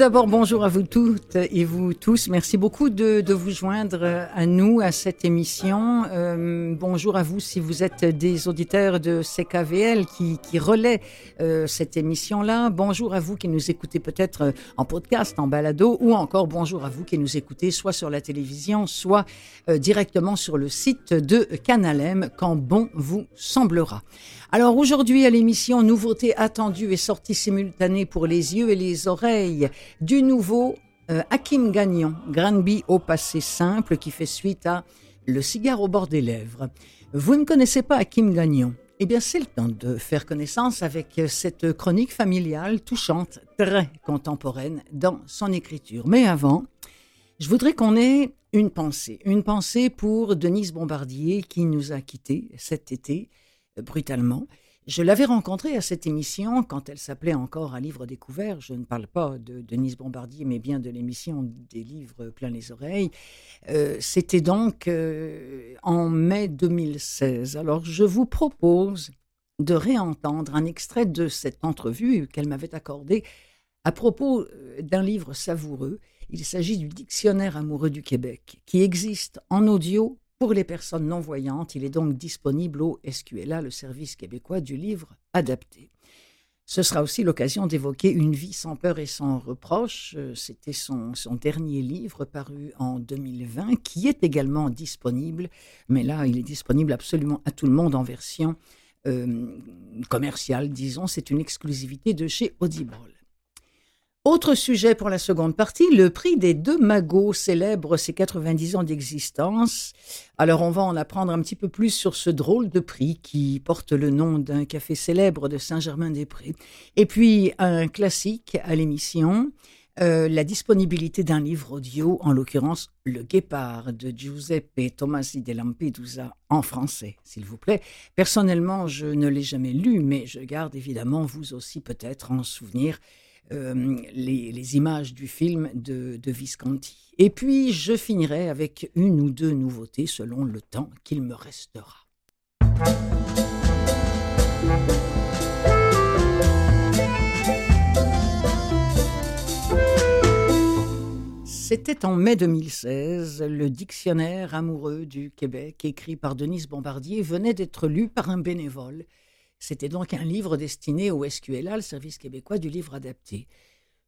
D'abord, bonjour à vous toutes et vous tous. Merci beaucoup de, de vous joindre à nous, à cette émission. Euh, bonjour à vous si vous êtes des auditeurs de CKVL qui, qui relaient euh, cette émission-là. Bonjour à vous qui nous écoutez peut-être en podcast, en balado, ou encore bonjour à vous qui nous écoutez soit sur la télévision, soit euh, directement sur le site de Canalem, quand bon vous semblera. Alors aujourd'hui à l'émission, nouveauté attendue et sortie simultanée pour les yeux et les oreilles du nouveau euh, Hakim Gagnon, Granby au passé simple, qui fait suite à Le cigare au bord des lèvres. Vous ne connaissez pas Hakim Gagnon? Eh bien, c'est le temps de faire connaissance avec cette chronique familiale touchante, très contemporaine dans son écriture. Mais avant, je voudrais qu'on ait une pensée. Une pensée pour Denise Bombardier qui nous a quittés cet été brutalement. Je l'avais rencontrée à cette émission quand elle s'appelait encore Un livre découvert. Je ne parle pas de Denise Bombardier, mais bien de l'émission des livres plein les oreilles. Euh, c'était donc euh, en mai 2016. Alors je vous propose de réentendre un extrait de cette entrevue qu'elle m'avait accordée à propos euh, d'un livre savoureux. Il s'agit du Dictionnaire amoureux du Québec, qui existe en audio pour les personnes non-voyantes, il est donc disponible au SQLA, le service québécois du livre adapté. Ce sera aussi l'occasion d'évoquer Une vie sans peur et sans reproche. Euh, c'était son, dernier livre paru en 2020, qui est également disponible, mais là, il est disponible absolument à tout le monde en version euh, commerciale, disons. C'est une exclusivité de chez Audible. Autre sujet pour la seconde partie, le prix des deux magots célèbre ses 90 ans d'existence. Alors on va en apprendre un petit peu plus sur ce drôle de prix qui porte le nom d'un café célèbre de Saint-Germain-des-Prés. Et puis un classique à l'émission, euh, la disponibilité d'un livre audio, en l'occurrence Le Guépard de Giuseppe Tomasi de Lampedusa en français, s'il vous plaît. Personnellement, je ne l'ai jamais lu, mais je garde évidemment vous aussi peut-être en souvenir euh, les, images du film de, de, Visconti. Et puis, je finirai avec une ou deux nouveautés selon le temps qu'il me restera. C'était en mai 2016, le dictionnaire amoureux du Québec, écrit par Denise Bombardier, venait d'être lu par un bénévole c'était donc un livre destiné au SQLA, le service québécois du livre adapté.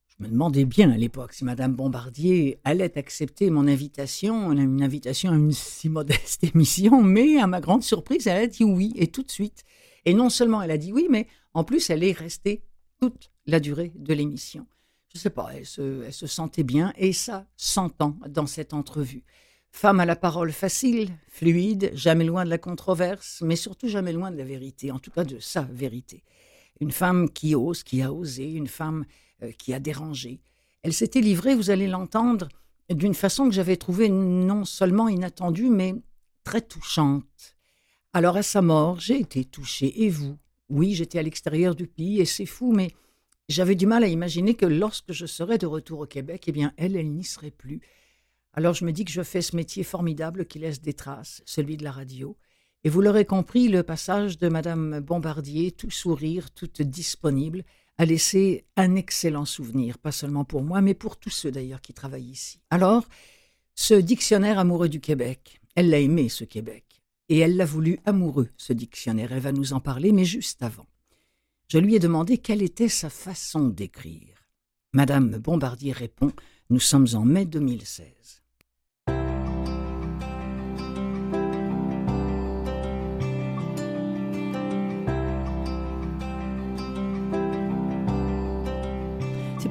Je me demandais bien à l'époque si Madame Bombardier allait accepter mon invitation, une invitation à une si modeste émission, mais à ma grande surprise, elle a dit oui, et tout de suite. Et non seulement elle a dit oui, mais en plus, elle est restée toute la durée de l'émission. Je ne sais pas, elle se, elle se sentait bien, et ça s'entend dans cette entrevue. Femme à la parole facile, fluide, jamais loin de la controverse, mais surtout jamais loin de la vérité, en tout cas de sa vérité. Une femme qui ose, qui a osé, une femme euh, qui a dérangé. Elle s'était livrée, vous allez l'entendre, d'une façon que j'avais trouvée non seulement inattendue, mais très touchante. Alors à sa mort, j'ai été touchée, et vous? Oui, j'étais à l'extérieur du pays, et c'est fou, mais j'avais du mal à imaginer que lorsque je serais de retour au Québec, eh bien, elle, elle n'y serait plus. Alors je me dis que je fais ce métier formidable qui laisse des traces, celui de la radio. Et vous l'aurez compris, le passage de Madame Bombardier, tout sourire, toute disponible, a laissé un excellent souvenir, pas seulement pour moi, mais pour tous ceux d'ailleurs qui travaillent ici. Alors, ce dictionnaire amoureux du Québec, elle l'a aimé, ce Québec, et elle l'a voulu amoureux, ce dictionnaire. Elle va nous en parler, mais juste avant. Je lui ai demandé quelle était sa façon d'écrire. Madame Bombardier répond Nous sommes en mai 2016.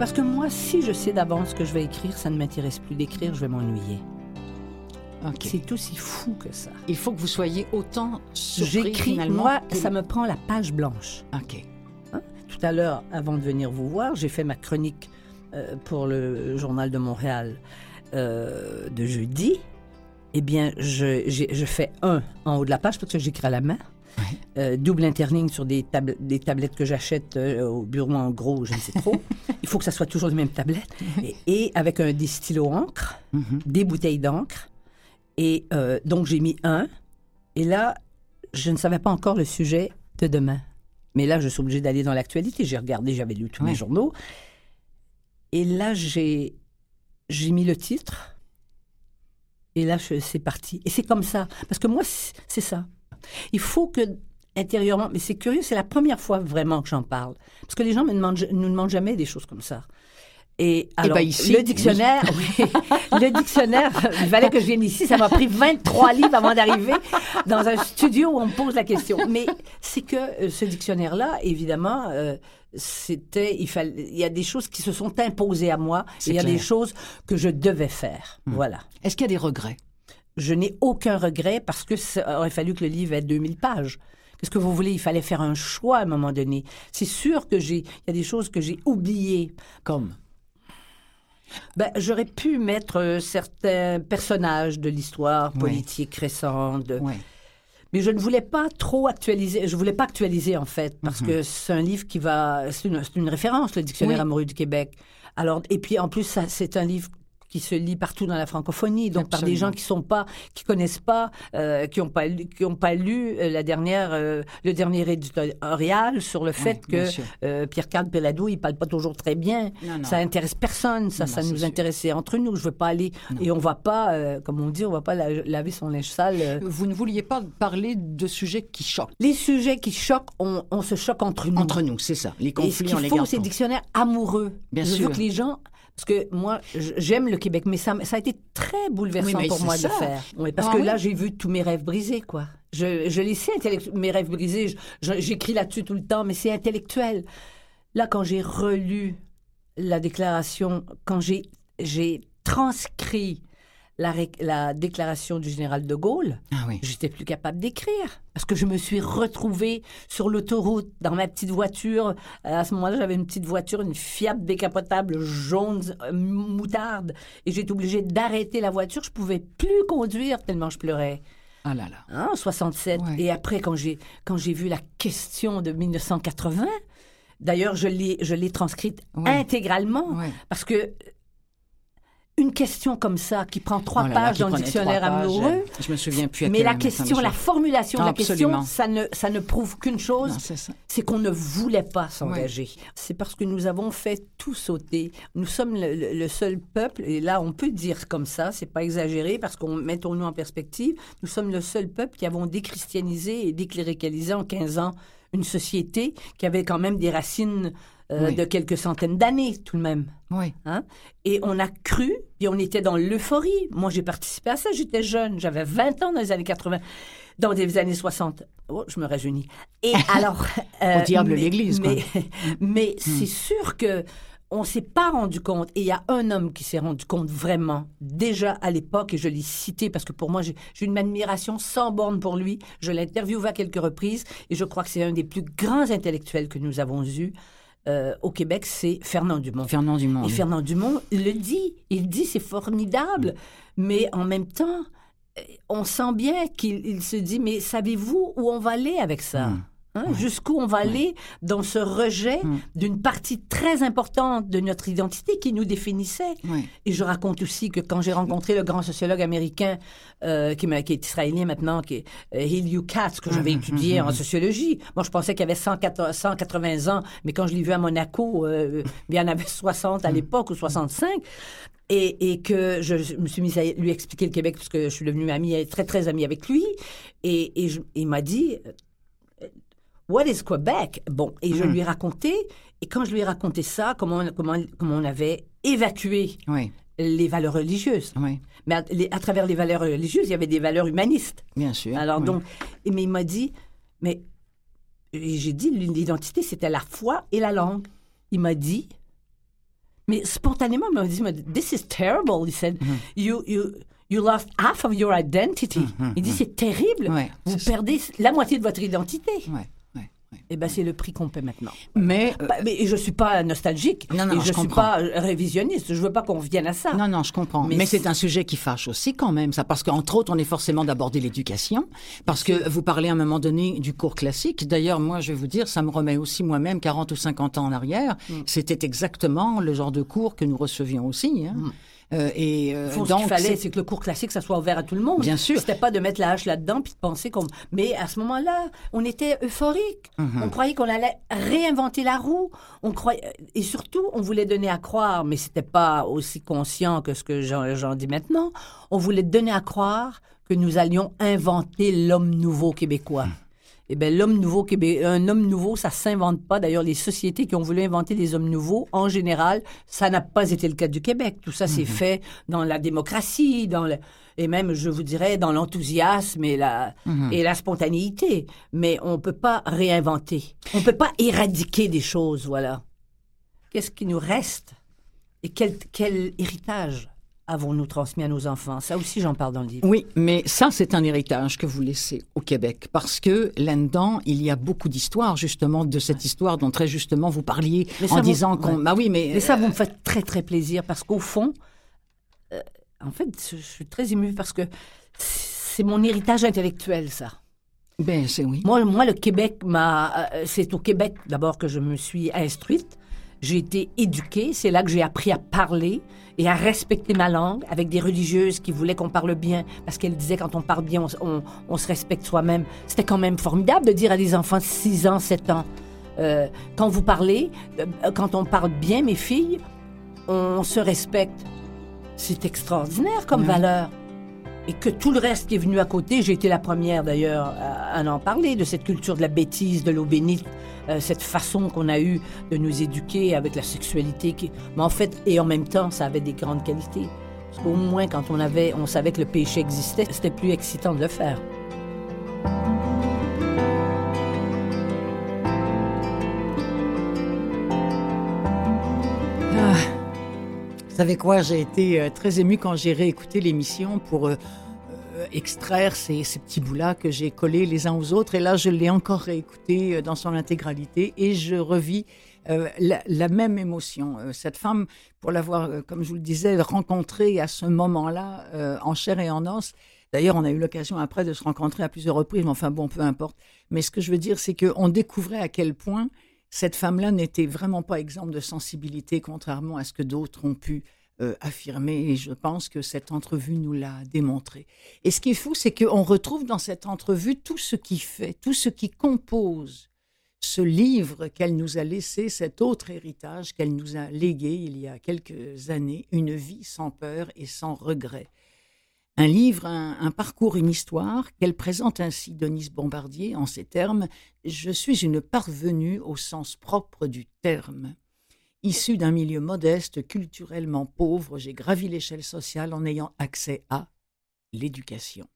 Parce que moi, si je sais d'avance ce que je vais écrire, ça ne m'intéresse plus d'écrire, je vais m'ennuyer. C'est aussi fou que ça. Il faut que vous soyez autant surpris J'écris, moi, ça me prend la page blanche. OK. Hein? Tout à l'heure, avant de venir vous voir, j'ai fait ma chronique euh, pour le Journal de Montréal euh, de jeudi. Eh bien, je, je fais un en haut de la page parce que j'écris à la main. Euh, double interligne sur des, des tablettes que j'achète euh, au bureau en gros, je ne sais trop. Il faut que ça soit toujours les mêmes tablettes. Et, avec un, des stylos encre, mhm. des bouteilles d'encre. Et euh, donc, j'ai mis un. Et là, je ne savais pas encore le sujet de demain. Mais là, je suis obligée d'aller dans l'actualité. J'ai regardé, j'avais lu tous les journaux. Et là, j'ai mis le titre. Et là, c'est parti. Et c'est comme ça. Parce que moi, c'est ça. Il faut que intérieurement, mais c'est curieux, c'est la première fois vraiment que j'en parle. Parce que les gens me demandent, nous demandent jamais des choses comme ça. Et eh alors, ben, le dictionnaire, le dictionnaire, il fallait que je vienne ici. Ça m'a pris 23 livres avant d'arriver dans un studio où on me pose la question. Mais c'est que euh, ce dictionnaire-là, évidemment, euh, c'était, il fallait, il y a des choses qui se sont imposées à moi. il y a des choses que je devais faire. Hmm. Voilà. Est-ce qu'il y a des regrets? Je n'ai aucun regret parce que ça aurait fallu que le livre ait 2000 pages. Qu'est-ce que vous voulez? Il fallait faire un choix à un moment donné. C'est sûr que j'ai, il y a des choses que j'ai oubliées. Comme? Ben, j'aurais pu mettre euh, certains personnages de l'histoire politique récente. Mais je ne voulais pas trop actualiser. Je voulais pas actualiser, en fait, parce mhm. que c'est un livre qui va. C'est une, référence, le Dictionnaire amoureux du Québec. Alors, et puis, en plus, c'est un livre qui se lit partout dans la francophonie, donc par des gens qui sont pas, qui connaissent pas, euh, qui n'ont pas, lu, qui ont pas lu euh, la dernière, euh, le dernier éditorial sur le fait que Pierre Carl Pelado, il parle pas toujours très bien. Ça intéresse personne, ça, ça nous intéressait entre nous. Je veux pas aller et on va pas, comme on dit, on va pas laver son linge sale. Vous ne vouliez pas parler de sujets qui choquent. Les sujets qui choquent, on, on se choque entre nous. Entre nous, c'est ça. Les conflits, et ce qu'il faut, c'est dictionnaire amoureux. Bien sûr. veux que les gens parce que moi, j'aime le Québec, mais ça, ça a été très bouleversant pour moi de faire. parce ah que là, j'ai vu tous mes rêves brisés, quoi. Je, je les sais, mes rêves brisés, j'écris là-dessus tout le temps, mais c'est intellectuel. Là, quand j'ai relu la déclaration, quand j'ai transcrit la, déclaration du général de Gaulle, ah oui. j'étais plus capable d'écrire parce que je me suis retrouvée sur l'autoroute dans ma petite voiture. À ce moment-là, j'avais une petite voiture, une Fiat décapotable jaune euh, moutarde, et été obligée d'arrêter la voiture. Je pouvais plus conduire tellement je pleurais. Ah là là. Hein, en 67. Et après, quand j'ai quand j'ai vu la question de 1980, d'ailleurs, je l'ai je l'ai transcrite intégralement parce que une question comme ça qui prend trois oh pages dans le dictionnaire amoureux. Je me souviens plus. mais la question, la formulation de la question, ça ne, ça ne prouve qu'une chose, c'est qu'on ne voulait pas s'engager. C'est parce que nous avons fait tout sauter. Nous sommes le, seul peuple, et là on peut dire comme ça, c'est pas exagéré parce qu'on mettons-nous en perspective, nous sommes le seul peuple qui avons déchristianisé et décléricalisé en 15 ans une société qui avait quand même des racines euh, de quelques centaines d'années tout de même. Oui. Hein? Et on a cru, et on était dans l'euphorie. Moi, j'ai participé à ça, j'étais jeune, j'avais 20 ans dans les années 80, dans les années 60. Oh, je me rajeunis. Et alors... Au diable l'Église, quoi. Mais, mais hmm. c'est sûr que on s'est pas rendu compte, et il y a un homme qui s'est rendu compte vraiment, déjà à l'époque, et je l'ai cité parce que pour moi, j'ai une admiration sans borne pour lui. Je l'ai interviewé à quelques reprises, et je crois que c'est un des plus grands intellectuels que nous avons eus. Euh, au Québec, c'est Fernand Dumont. Fernand Dumont. Et Fernand Dumont le dit. Il dit c'est formidable, mais en même temps, on sent bien qu'il se dit mais savez-vous où on va aller avec ça? Hmm. Hein, jusqu'où on va aller dans ce rejet hum. d'une partie très importante de notre identité qui nous définissait. Et je raconte aussi que quand j'ai rencontré le grand sociologue américain euh, qui, est israélien maintenant, qui est euh, Katz, que j'avais hum, hum, étudié en sociologie, moi je pensais qu'il avait 180 ans, mais quand je l'ai vu à Monaco, euh, il y en avait 60 à l'époque ou 65. Et, que je, me suis mise à lui expliquer le Québec parce que je suis devenue amie, très très amie avec lui. Et, et il m'a dit, What is Quebec? Bon, et je hmm. lui ai raconté, et quand je lui ai raconté ça, comment, comment, comment on avait évacué les valeurs religieuses. Mais à, travers les valeurs religieuses, il y avait des valeurs humanistes. Bien sûr. Alors donc, mais il m'a dit, mais j'ai dit, l'identité, c'était la foi et la langue. Il m'a dit, mais spontanément, il m'a dit, this is terrible. He said, hmm. you, you, you lost half of your identity. Hmm, il dit, c'est terrible. Vous perdez la moitié de votre identité. Ouais. Eh ben, c'est le prix qu'on paie maintenant. Mais, euh, mais je suis pas nostalgique. Non, non, et je, je suis comprends. pas révisionniste. Je veux pas qu'on revienne à ça. Non, non, je comprends. Mais, Mais c'est un sujet qui fâche aussi quand même, ça, parce qu'entre autres, on est forcément d'aborder l'éducation, parce que vous parlez à un moment donné du cours classique. D'ailleurs, moi, je vais vous dire, ça me remet aussi moi-même 40 ou 50 ans en arrière. Mm. C'était exactement le genre de cours que nous recevions aussi. Hein. Euh, et euh, Faut, ce donc, qu'il fallait, c'est- que le cours classique, ça soit ouvert à tout le monde. Bien sûr. C'était pas de mettre la hache là-dedans puis de penser qu'on. Mais à ce moment-là, on était euphorique. Mhm. On croyait qu'on allait réinventer la roue. On croyait et surtout, on voulait donner à croire, mais c'était pas aussi conscient que ce que j'en j'en dis maintenant. On voulait donner à croire que nous allions inventer l'homme nouveau québécois. Eh bien, l'homme nouveau un homme nouveau, ça s'invente pas. D'ailleurs, les sociétés qui ont voulu inventer des hommes nouveaux, en général, ça n'a pas été le cas du Québec. Tout ça, c'est fait dans la démocratie, dans le, et même, je vous dirais, dans l'enthousiasme et la, et la spontanéité. Mais on peut pas réinventer. On peut pas éradiquer des choses, voilà. Qu'est-ce qui nous reste? Et quel, quel héritage? Avons-nous transmis à nos enfants? Ça aussi, j'en parle dans le livre. Oui, mais ça, c'est un héritage que vous laissez au Québec, parce que là-dedans, il y a beaucoup d'histoires, justement, de cette histoire dont très justement vous parliez en vous- disant qu'on... ouais. Bah oui, mais... Mais ça, vous me faites très, très plaisir parce qu'au fond, euh, en fait, je je suis très émue parce que c'est mon héritage intellectuel, ça. Ben, c'est oui. Moi, moi le Québec m'a. euh, c'est au Québec d'abord que je me suis instruite. J'ai été éduquée. C'est là que j'ai appris à parler et à respecter ma langue avec des religieuses qui voulaient qu'on parle bien parce qu'elles disaient quand on parle bien, on, s- on- on se respecte soi-même. C'était quand même formidable de dire à des enfants de 6 ans, 7 ans. euh, quand vous parlez, euh, quand on parle bien, mes filles, on se respecte. C'est extraordinaire comme valeur. Et que tout le reste qui est venu à côté, j'ai été la première d'ailleurs à, en parler, de cette culture de la bêtise, de l'eau bénite, euh, cette façon qu'on a eue de nous éduquer avec la sexualité. Mais en fait, et en même temps, ça avait des grandes qualités. Parce qu'au moins, quand on, avait, on savait que le péché existait, c'était plus excitant de le faire. Vous savez quoi, j'ai été euh, très émue quand j'ai réécouté l'émission pour euh, euh, extraire ces, petits bouts-là que j'ai collés les uns aux autres. Et là, je l'ai encore réécouté dans son intégralité et je revis la, même émotion. Cette femme, pour l'avoir, comme je vous le disais, rencontrée à ce moment-là, en chair et en os. D'ailleurs, on a eu l'occasion après de se rencontrer à plusieurs reprises, mais enfin bon, peu importe. Mais ce que je veux dire, c'est qu'on découvrait à quel point cette femme-là n'était vraiment pas exempte de sensibilité, contrairement à ce que d'autres ont pu euh, affirmer. Et je pense que cette entrevue nous l'a démontré. Et ce qui est fou, c'est qu'on retrouve dans cette entrevue tout ce qui fait, tout ce qui compose ce livre qu'elle nous a laissé, cet autre héritage qu'elle nous a légué il y a quelques années, Une vie sans peur et sans regret. Un livre, un, parcours, une histoire qu'elle présente ainsi, Denise Bombardier, en ces termes Je suis une parvenue au sens propre du terme. Issue d'un milieu modeste, culturellement pauvre, j'ai gravi l'échelle sociale en ayant accès à l'éducation.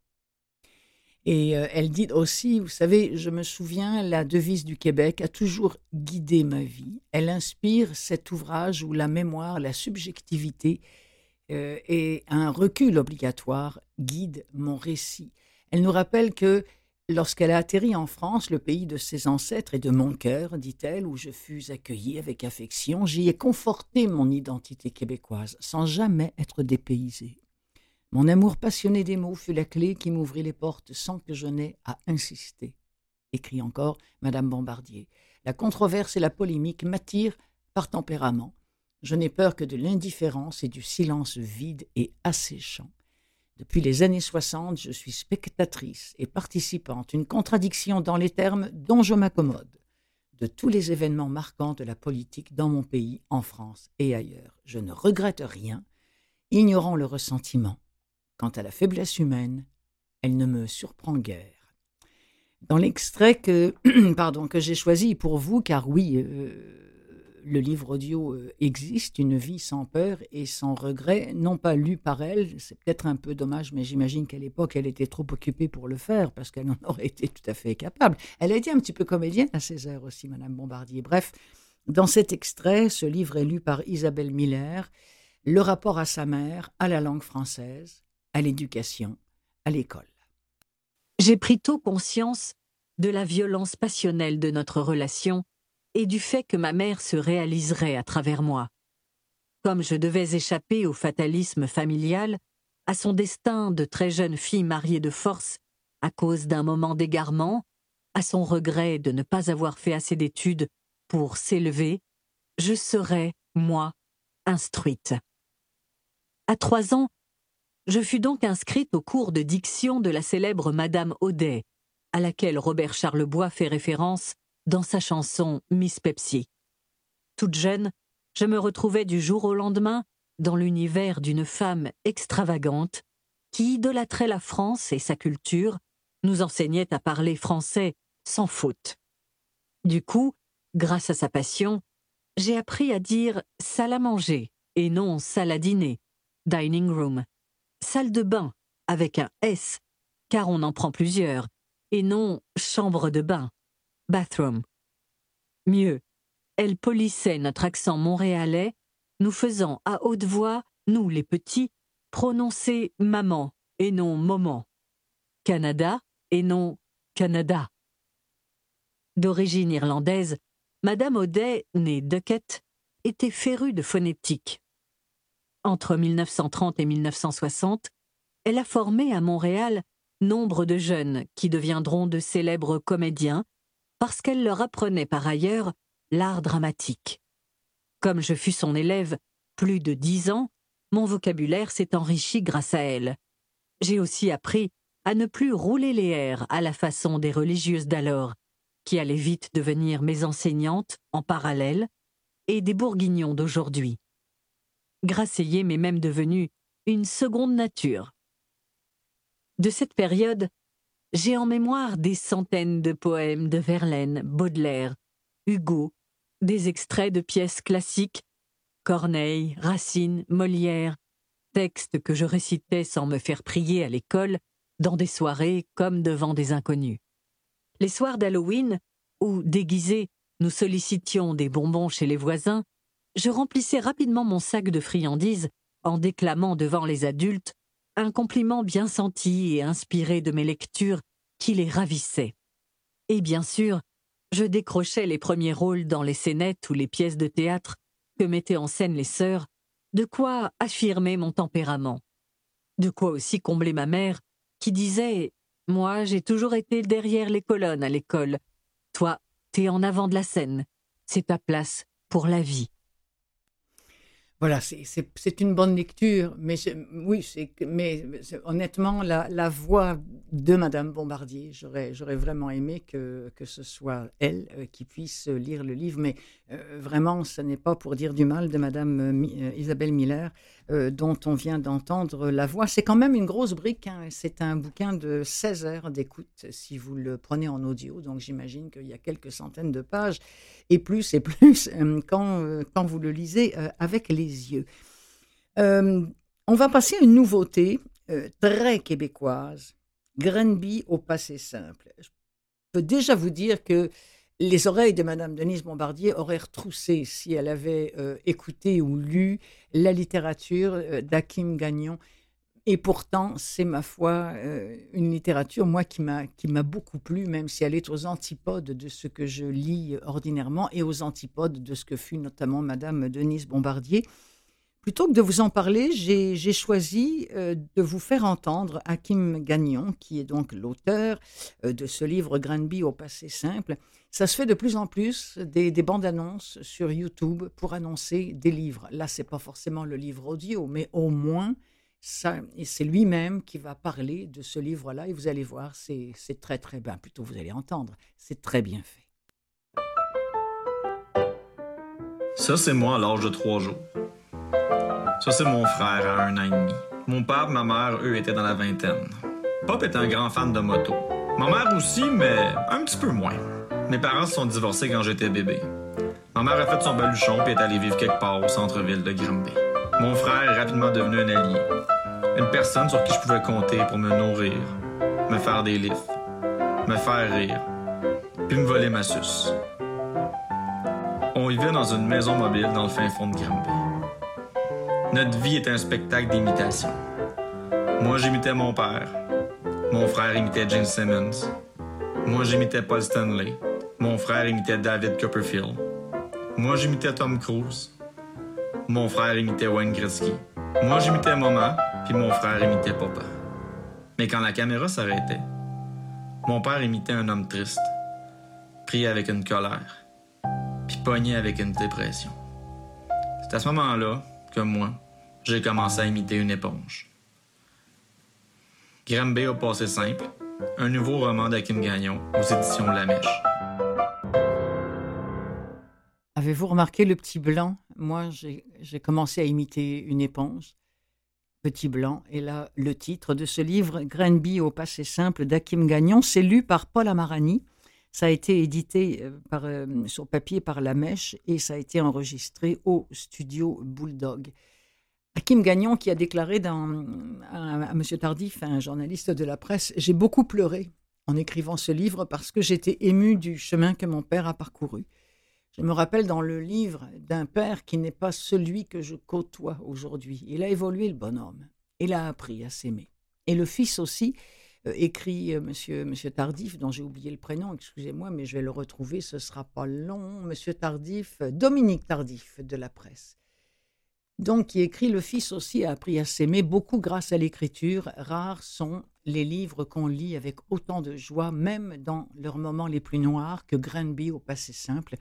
Et euh, elle dit aussi, vous savez, je me souviens, la devise du Québec a toujours guidé ma vie. Elle inspire cet ouvrage où la mémoire, la subjectivité euh, et un recul obligatoire guident mon récit. Elle nous rappelle que lorsqu'elle a atterri en France, le pays de ses ancêtres et de mon cœur, dit-elle, où je fus accueillie avec affection, j'y ai conforté mon identité québécoise sans jamais être dépaysée. Mon amour passionné des mots fut la clé qui m'ouvrit les portes sans que je n'aie à insister. Écrit encore Madame Bombardier. La controverse et la polémique m'attirent par tempérament. Je n'ai peur que de l'indifférence et du silence vide et asséchant. Depuis les années 60, je suis spectatrice et participante, une contradiction dans les termes dont je m'accommode, de tous les événements marquants de la politique dans mon pays, en France et ailleurs. Je ne regrette rien, ignorant le ressentiment. Quant à la faiblesse humaine, elle ne me surprend guère. Dans l'extrait que, que j'ai choisi pour vous, car oui, euh, le livre audio euh, existe, Une vie sans peur et sans regret, non pas lu par elle, c'est peut-être un peu dommage, mais j'imagine qu'à l'époque, elle était trop occupée pour le faire, parce qu'elle en aurait été tout à fait capable. Elle a été un petit peu comédienne à Césaire aussi, Madame Bombardier. Bref, dans cet extrait, ce livre est lu par Isabelle Miller, le rapport à sa mère, à la langue française, à l'éducation, à l'école. J'ai pris tôt conscience de la violence passionnelle de notre relation et du fait que ma mère se réaliserait à travers moi. Comme je devais échapper au fatalisme familial, à son destin de très jeune fille mariée de force à cause d'un moment d'égarement, à son regret de ne pas avoir fait assez d'études pour s'élever, je serais, moi, instruite. À trois ans, je fus donc inscrite au cours de diction de la célèbre Madame Audet, à laquelle Robert Charlebois fait référence dans sa chanson Miss Pepsi. Toute jeune, je me retrouvais du jour au lendemain dans l'univers d'une femme extravagante qui idolâtrait la France et sa culture, nous enseignait à parler français sans faute. Du coup, grâce à sa passion, j'ai appris à dire salle à manger et non salle à dîner, dining room, salle de bain avec un S, car on en prend plusieurs, et non chambre de bain, bathroom. Mieux, elle polissait notre accent montréalais, nous faisant à haute voix, nous les petits, prononcer maman et non moment, Canada et non Canada. D'origine irlandaise, Madame Audet, née Duckett, était férue de phonétique. Entre 1930 et 1960, elle a formé à Montréal nombre de jeunes qui deviendront de célèbres comédiens parce qu'elle leur apprenait par ailleurs l'art dramatique. Comme je fus son élève plus de dix ans, mon vocabulaire s'est enrichi grâce à elle. J'ai aussi appris à ne plus rouler les airs à la façon des religieuses d'alors, qui allaient vite devenir mes enseignantes en parallèle, et des bourguignons d'aujourd'hui. Graceiller m'est même devenu une seconde nature. De cette période, j'ai en mémoire des centaines de poèmes de Verlaine, Baudelaire, Hugo, des extraits de pièces classiques, Corneille, Racine, Molière, textes que je récitais sans me faire prier à l'école, dans des soirées comme devant des inconnus. Les soirs d'Halloween, où, déguisés, nous sollicitions des bonbons chez les voisins, je remplissais rapidement mon sac de friandises en déclamant devant les adultes un compliment bien senti et inspiré de mes lectures qui les ravissait. Et bien sûr, je décrochais les premiers rôles dans les scénettes ou les pièces de théâtre que mettaient en scène les sœurs, de quoi affirmer mon tempérament. De quoi aussi combler ma mère, qui disait Moi, j'ai toujours été derrière les colonnes à l'école. Toi, t'es en avant de la scène. C'est ta place pour la vie. Voilà, c'est une bonne lecture, mais oui, mais honnêtement, la, voix de Madame Bombardier, j'aurais vraiment aimé que, que ce soit elle euh, qui puisse lire le livre, mais euh, vraiment, ce n'est pas pour dire du mal de Madame euh, Isabelle Miller, dont on vient d'entendre la voix. C'est quand même une grosse brique, hein. c'est un bouquin de 16 heures d'écoute si vous le prenez en audio, donc j'imagine qu'il y a quelques centaines de pages, et plus et plus quand, quand vous le lisez avec les yeux. Euh, on va passer à une nouveauté euh, très québécoise, Grenby au passé simple. Je peux déjà vous dire que les oreilles de Madame Denise Bombardier auraient retroussé si elle avait euh, écouté ou lu la littérature d'Hakim Gagnon. Et pourtant, c'est ma foi une littérature, moi, qui m'a, qui m'a beaucoup plu, même si elle est aux antipodes de ce que je lis ordinairement et aux antipodes de ce que fut notamment Madame Denise Bombardier. Plutôt que de vous en parler, j'ai choisi euh, de vous faire entendre Hakim Gagnon, qui est donc l'auteur euh, de ce livre Granby au passé simple. Ça se fait de plus en plus des, bandes annonces sur YouTube pour annoncer des livres. Là, c'est pas forcément le livre audio, mais au moins, c'est lui-même qui va parler de ce livre-là et vous allez voir, c'est très très bien. Plutôt, vous allez entendre, c'est très bien fait. Ça, c'est moi à l'âge de trois jours. Ça, c'est mon frère à un an et demi. Mon père et ma mère, eux, étaient dans la vingtaine. Pop est un grand fan de moto. Ma mère aussi, mais un petit peu moins. Mes parents se sont divorcés quand j'étais bébé. Ma mère a fait son baluchon et est allée vivre quelque part au centre-ville de Granby. Mon frère est rapidement devenu un allié. Une personne sur qui je pouvais compter pour me nourrir, me faire des lifts, me faire rire, puis me voler ma suce. On vivait dans une maison mobile dans le fin fond de Granby. Notre vie est un spectacle d'imitation. Moi, j'imitais mon père. Mon frère imitait Jane Simmons. Moi, j'imitais Paul Stanley. Mon frère imitait David Copperfield. Moi, j'imitais Tom Cruise. Mon frère imitait Wayne Gretzky. Moi, j'imitais maman, puis mon frère imitait papa. Mais quand la caméra s'arrêtait, mon père imitait un homme triste, pris avec une colère, puis pogné avec une dépression. C'est à ce moment-là que moi, j'ai commencé à imiter une éponge. Granby au passé simple, un nouveau roman d'Akim Gagnon aux éditions La Mèche. Avez-vous remarqué le petit blanc? Moi, j'ai commencé à imiter une éponge. Petit blanc. Et là, le titre de ce livre, Granby au passé simple d'Akim Gagnon, c'est lu par Paul Amarani. Ça a été édité euh, euh, sur papier par La Mèche et ça a été enregistré au studio Bulldog. Hakim Gagnon qui a déclaré à M. Tardif, un journaliste de la presse, J'ai beaucoup pleuré en écrivant ce livre parce que j'étais ému du chemin que mon père a parcouru. Je me rappelle dans le livre d'un père qui n'est pas celui que je côtoie aujourd'hui. Il a évolué le bonhomme. Il a appris à s'aimer. Et le fils aussi, euh, écrit euh, monsieur, monsieur Tardif, dont j'ai oublié le prénom, excusez-moi, mais je vais le retrouver, ce sera pas long. Monsieur Tardif, euh, Dominique Tardif de la presse. Donc, qui écrit Le fils aussi a appris à s'aimer, beaucoup grâce à l'écriture. Rares sont les livres qu'on lit avec autant de joie, même dans leurs moments les plus noirs, que Granby au passé simple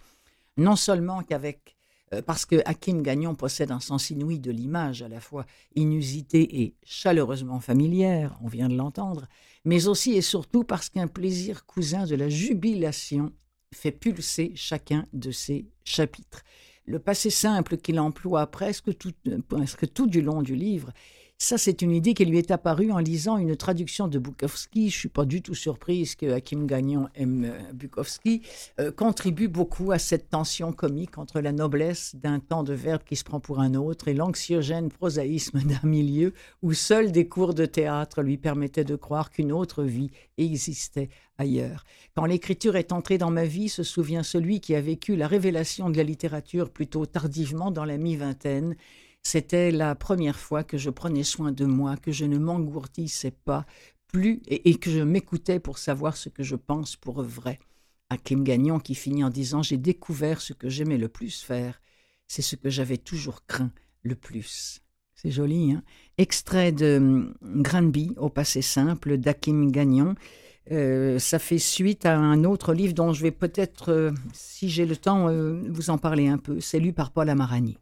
non seulement qu'avec euh, parce que Hakim Gagnon possède un sens inouï de l'image, à la fois inusité et chaleureusement familière, on vient de l'entendre, mais aussi et surtout parce qu'un plaisir cousin de la jubilation fait pulser chacun de ses chapitres. Le passé simple qu'il emploie presque tout, presque tout du long du livre ça, c'est une idée qui lui est apparue en lisant une traduction de Bukowski. Je suis pas du tout surprise que Hakim Gagnon aime euh, Bukowski. Euh, contribue beaucoup à cette tension comique entre la noblesse d'un temps de verbe qui se prend pour un autre et l'anxiogène prosaïsme d'un milieu où seuls des cours de théâtre lui permettaient de croire qu'une autre vie existait ailleurs. Quand l'écriture est entrée dans ma vie, se souvient celui qui a vécu la révélation de la littérature plutôt tardivement dans la mi-vingtaine c'était la première fois que je prenais soin de moi, que je ne m'engourdissais pas plus et, que je m'écoutais pour savoir ce que je pense pour vrai. Kim Gagnon qui finit en disant J'ai découvert ce que j'aimais le plus faire. C'est ce que j'avais toujours craint le plus. C'est joli, hein? Extrait de hum, Granby au passé simple d'Akim Gagnon. Euh, ça fait suite à un autre livre dont je vais peut-être, euh, si j'ai le temps, euh, vous en parler un peu. C'est lu par Paul Amarani.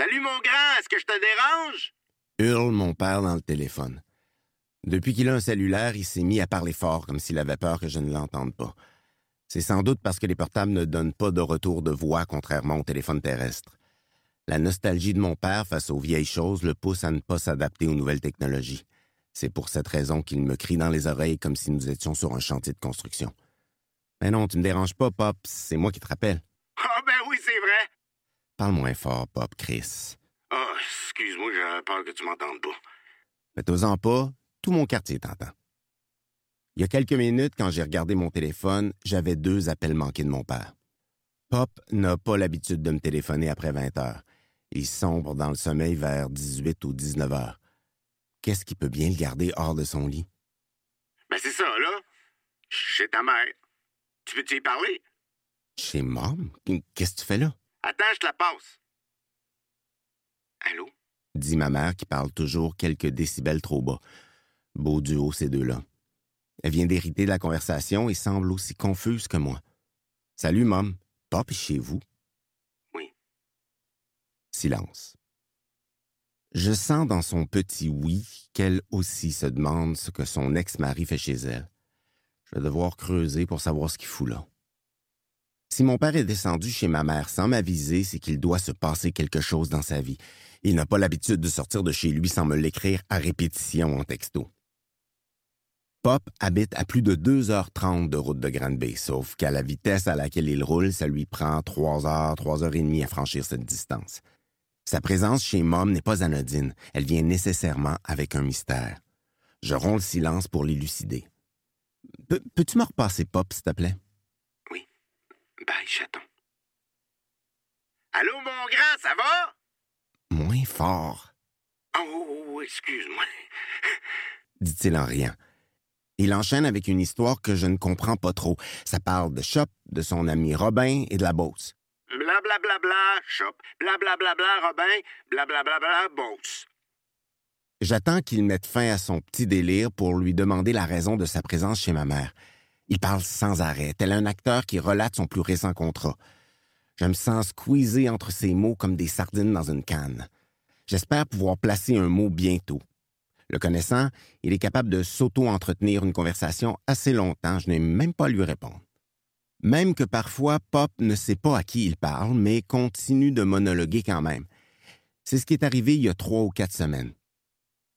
Salut mon grand, est-ce que je te dérange? Hurle mon père dans le téléphone. Depuis qu'il a un cellulaire, il s'est mis à parler fort comme s'il avait peur que je ne l'entende pas. C'est sans doute parce que les portables ne donnent pas de retour de voix contrairement au téléphone terrestre. La nostalgie de mon père face aux vieilles choses le pousse à ne pas s'adapter aux nouvelles technologies. C'est pour cette raison qu'il me crie dans les oreilles comme si nous étions sur un chantier de construction. Mais non, tu me déranges pas, Pop, c'est moi qui te rappelle. Ah ben oui, c'est vrai. Parle moins fort, Pop, Chris. Oh, excuse-moi, j'avais peur que tu m'entendes pas. Fais-toi-en pas, tout mon quartier t'entend. Il y a quelques minutes, quand j'ai regardé mon téléphone, j'avais deux appels manqués de mon père. Pop n'a pas l'habitude de me téléphoner après 20 heures. Il sombre dans le sommeil vers 18 ou 19 heures. Qu'est-ce qui peut bien le garder hors de son lit? Ben c'est ça, là. Chez ta mère. Tu peux-tu y parler? Chez Mom? Qu'est-ce que tu fais là? Attends, je te la passe. Allô? dit ma mère qui parle toujours quelques décibels trop bas. Beau duo, ces deux-là. Elle vient d'hériter de la conversation et semble aussi confuse que moi. Salut, Mom. Pop chez vous? Oui. Silence. Je sens dans son petit oui qu'elle aussi se demande ce que son ex-mari fait chez elle. Je vais devoir creuser pour savoir ce qu'il fout là. Si mon père est descendu chez ma mère sans m'aviser, c'est qu'il doit se passer quelque chose dans sa vie. Il n'a pas l'habitude de sortir de chez lui sans me l'écrire à répétition en texto. Pop habite à plus de 2h30 de route de Granby, sauf qu'à la vitesse à laquelle il roule, ça lui prend 3 heures, 3 heures et demie à franchir cette distance. Sa présence chez Mom n'est pas anodine, elle vient nécessairement avec un mystère. Je romps le silence pour l'élucider. Peux-tu me repasser Pop, s'il te plaît? Bye, chaton. Allô, mon grand, ça va? Moins fort, Oh, excuse-moi. dit-il en riant. Il enchaîne avec une histoire que je ne comprends pas trop. Ça parle de Chop, de son ami Robin et de la Beauce. Blablabla, bla, bla, shop. Blablabla, bla, Robin. Blablabla, bla, Beauce. J'attends qu'il mette fin à son petit délire pour lui demander la raison de sa présence chez ma mère. Il parle sans arrêt, tel un acteur qui relate son plus récent contrat. Je me sens squeezé entre ses mots comme des sardines dans une canne. J'espère pouvoir placer un mot bientôt. Le connaissant, il est capable de s'auto-entretenir une conversation assez longtemps, je n'ai même pas à lui répondre. Même que parfois, Pop ne sait pas à qui il parle, mais continue de monologuer quand même. C'est ce qui est arrivé il y a trois ou quatre semaines.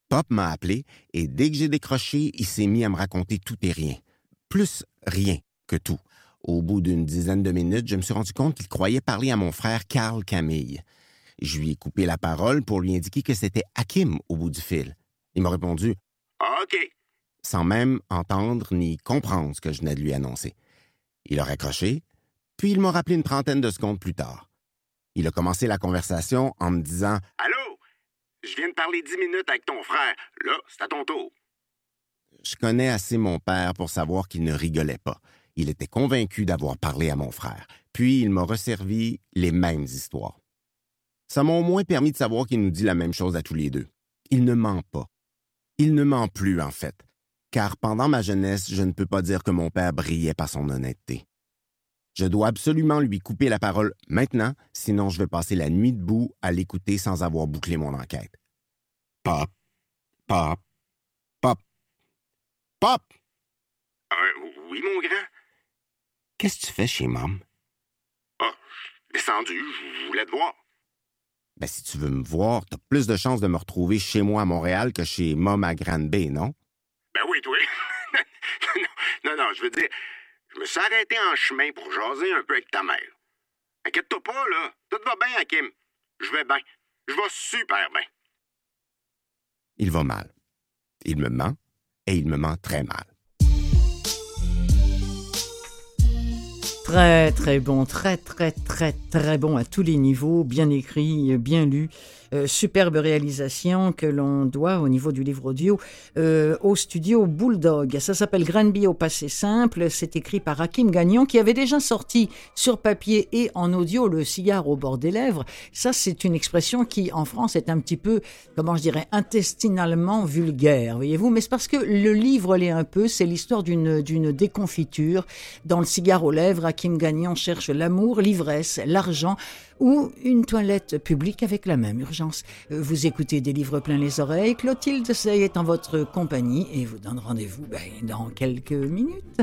Pop m'a appelé et dès que j'ai décroché, il s'est mis à me raconter tout et rien. Plus rien que tout. Au bout d'une dizaine de minutes, je me suis rendu compte qu'il croyait parler à mon frère Carl Camille. Je lui ai coupé la parole pour lui indiquer que c'était Hakim au bout du fil. Il m'a répondu Ah, OK. sans même entendre ni comprendre ce que je venais de lui annoncer. Il a raccroché, puis il m'a rappelé une trentaine de secondes plus tard. Il a commencé la conversation en me disant Allô? Je viens de parler dix minutes avec ton frère. Là, c'est à ton tour. Je connais assez mon père pour savoir qu'il ne rigolait pas. Il était convaincu d'avoir parlé à mon frère, puis il m'a resservi les mêmes histoires. Ça m'a au moins permis de savoir qu'il nous dit la même chose à tous les deux. Il ne ment pas. Il ne ment plus, en fait, car pendant ma jeunesse, je ne peux pas dire que mon père brillait par son honnêteté. Je dois absolument lui couper la parole maintenant, sinon je vais passer la nuit debout à l'écouter sans avoir bouclé mon enquête. Pop, pop, pop! Euh, oui, mon grand. Qu'est-ce que tu fais chez Mom? Ah, descendu, je voulais te voir. Ben, si tu veux me voir, t'as plus de chances de me retrouver chez moi à Montréal que chez Mom à Grande Bay, non? Ben oui, toi. non, non, non, je veux dire, je me suis arrêté en chemin pour jaser un peu avec ta mère. Inquiète-toi pas, là. Tout va bien, Hakim. Je vais bien. Je vais super bien. Il va mal. Il me ment, et il me ment très mal. Très très bon, très très très très bon à tous les niveaux, bien écrit, bien lu, euh, superbe réalisation que l'on doit au niveau du livre audio euh, au studio Bulldog. Ça s'appelle Granby au passé simple, c'est écrit par Hakim Gagnon qui avait déjà sorti sur papier et en audio le cigare au bord des lèvres. Ça c'est une expression qui en France est un petit peu, comment je dirais, intestinalement vulgaire, voyez-vous, mais c'est parce que le livre l'est un peu, c'est l'histoire d'une d'une déconfiture. Dans le cigare aux lèvres Hakim Gagnon cherche l'amour, l'ivresse, l'argent ou une toilette publique avec la même urgence. Vous écoutez des livres plein les oreilles. Clotilde Sey est en votre compagnie et vous donne rendez-vous ben, dans quelques minutes.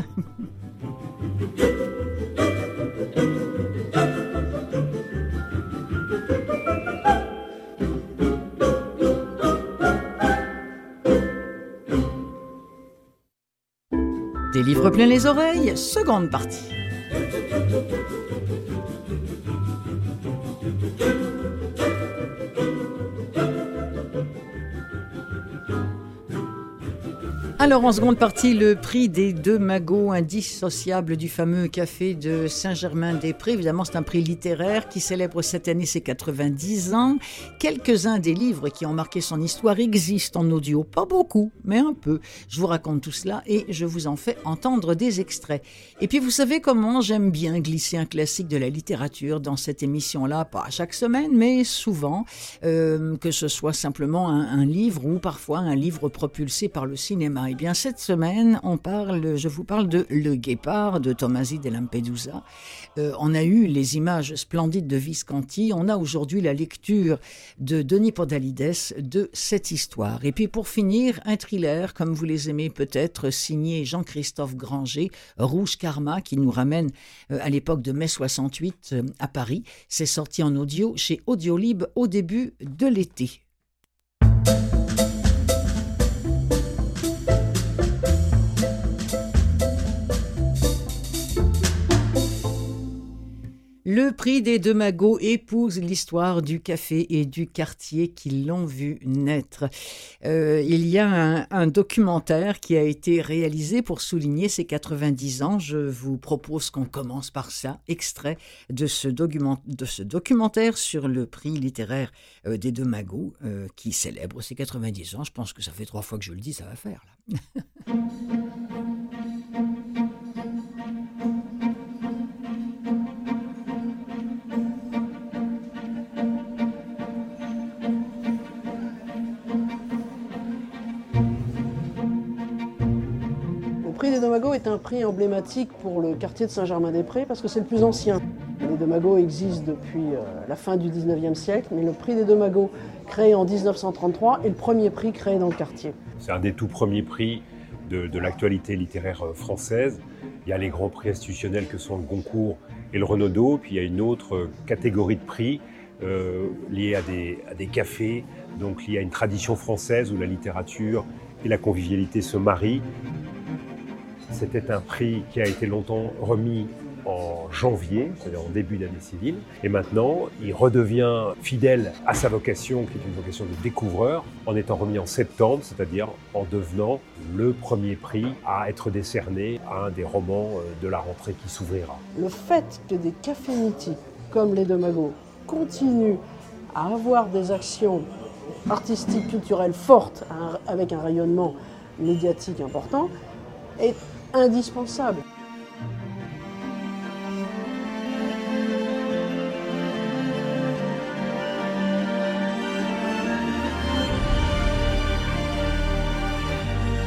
Des livres plein les oreilles, seconde partie. Alors, en seconde partie, le prix des deux magots indissociables du fameux café de Saint-Germain-des-Prés. Évidemment, c'est un prix littéraire qui célèbre cette année ses 90 ans. Quelques-uns des livres qui ont marqué son histoire existent en audio. Pas beaucoup, mais un peu. Je vous raconte tout cela et je vous en fais entendre des extraits. Et puis, vous savez comment j'aime bien glisser un classique de la littérature dans cette émission-là, pas chaque semaine, mais souvent, euh, que ce soit simplement un, un livre ou parfois un livre propulsé par le cinéma. Eh bien, cette semaine, on parle, je vous parle de Le Guépard de Tomasi de Lampedusa. Euh, on a eu les images splendides de Visconti. On a aujourd'hui la lecture de Denis Podalides de cette histoire. Et puis, pour finir, un thriller, comme vous les aimez peut-être, signé Jean-Christophe Granger, Rouge Karma, qui nous ramène euh, à l'époque de mai 68 euh, à Paris. C'est sorti en audio chez Audiolib au début de l'été. Le prix des deux magots épouse l'histoire du café et du quartier qui l'ont vu naître. Euh, il y a un, documentaire qui a été réalisé pour souligner ses 90 ans. Je vous propose qu'on commence par ça, extrait de ce, de ce documentaire sur le prix littéraire euh, des deux magots euh, qui célèbre ses 90 ans. Je pense que ça fait trois fois que je le dis, ça va faire là. est un prix emblématique pour le quartier de Saint-Germain-des-Prés parce que c'est le plus ancien. Les Domagos existent depuis euh, la fin du 19e siècle, mais le prix des Domagos, créé en 1933, est le premier prix créé dans le quartier. C'est un des tout premiers prix de, l'actualité littéraire euh, française. Il y a les grands prix institutionnels que sont le Goncourt et le Renaudot, puis il y a une autre euh, catégorie de prix euh, liée à des, à des cafés, donc liée à une tradition française où la littérature et la convivialité se marient. C'était un prix qui a été longtemps remis en janvier, c'est-à-dire en début d'année civile. Et maintenant, il redevient fidèle à sa vocation, qui est une vocation de découvreur, en étant remis en septembre, c'est-à-dire en devenant le premier prix à être décerné à un des romans euh, de la rentrée qui s'ouvrira. Le fait que des mythiques comme les Mago continuent à avoir des actions artistiques, culturelles fortes, avec un rayonnement médiatique important, est indispensable.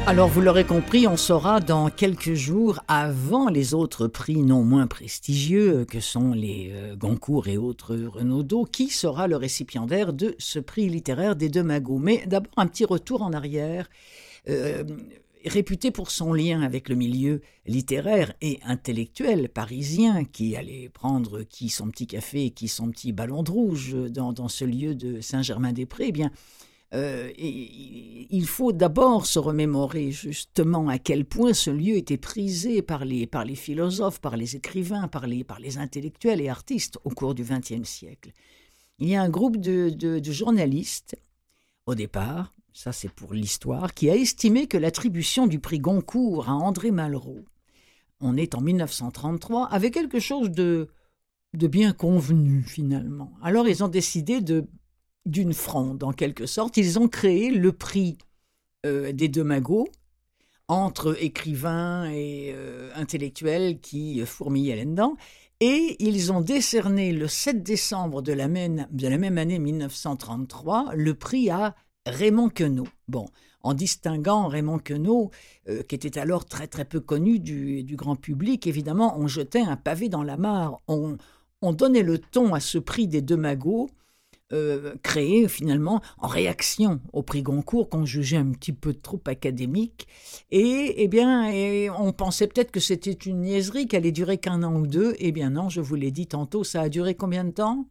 Alors vous l'aurez compris, on saura dans quelques jours, avant les autres prix non moins prestigieux que sont les euh, Goncourt et autres Renaudot, qui sera le récipiendaire de ce prix littéraire des deux magots. Mais d'abord un petit retour en arrière. Euh, réputé pour son lien avec le milieu littéraire et intellectuel parisien, qui allait prendre qui son petit café qui son petit ballon de rouge dans, ce lieu de Saint-Germain-des-Prés, eh bien, euh, il faut d'abord se remémorer justement à quel point ce lieu était prisé par les, par les philosophes, par les écrivains, par les, par les intellectuels et artistes au cours du XXe siècle. Il y a un groupe de, de journalistes, au départ, ça c'est pour l'histoire, qui a estimé que l'attribution du prix Goncourt à André Malraux, on est en 1933, avait quelque chose de, de bien convenu finalement. Alors ils ont décidé de d'une fronde en quelque sorte. Ils ont créé le prix euh, des deux magots entre écrivains et euh, intellectuels qui fourmillaient là-dedans. Et ils ont décerné le 7 décembre de la même, de la même année 1933 le prix à Raymond Queneau. Bon, en distinguant Raymond Queneau, euh, qui était alors très très peu connu du, grand public, évidemment, on jetait un pavé dans la mare. On, on donnait le ton à ce prix des deux magots, euh, créé finalement en réaction au prix Goncourt qu'on jugeait un petit peu trop académique. Et eh bien, et on pensait peut-être que c'était une niaiserie, qu'elle allait durer qu'un an ou deux. Eh bien non, je vous l'ai dit tantôt, ça a duré combien de temps?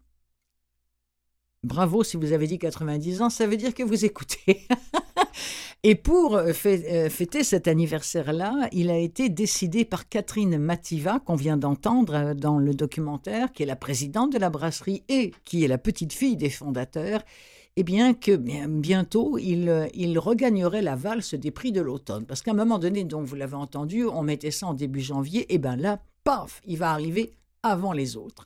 Bravo si vous avez dit 90 ans, ça veut dire que vous écoutez. Et pour euh, euh, fêter cet anniversaire-là, il a été décidé par Catherine Mativa, qu'on vient d'entendre euh, dans le documentaire, qui est la présidente de la brasserie et qui est la petite fille des fondateurs, eh bien que bientôt il, il regagnerait la valse des prix de l'automne. Parce qu'à un moment donné, donc vous l'avez entendu, on mettait ça en début janvier, et bien là, paf, il va arriver avant les autres.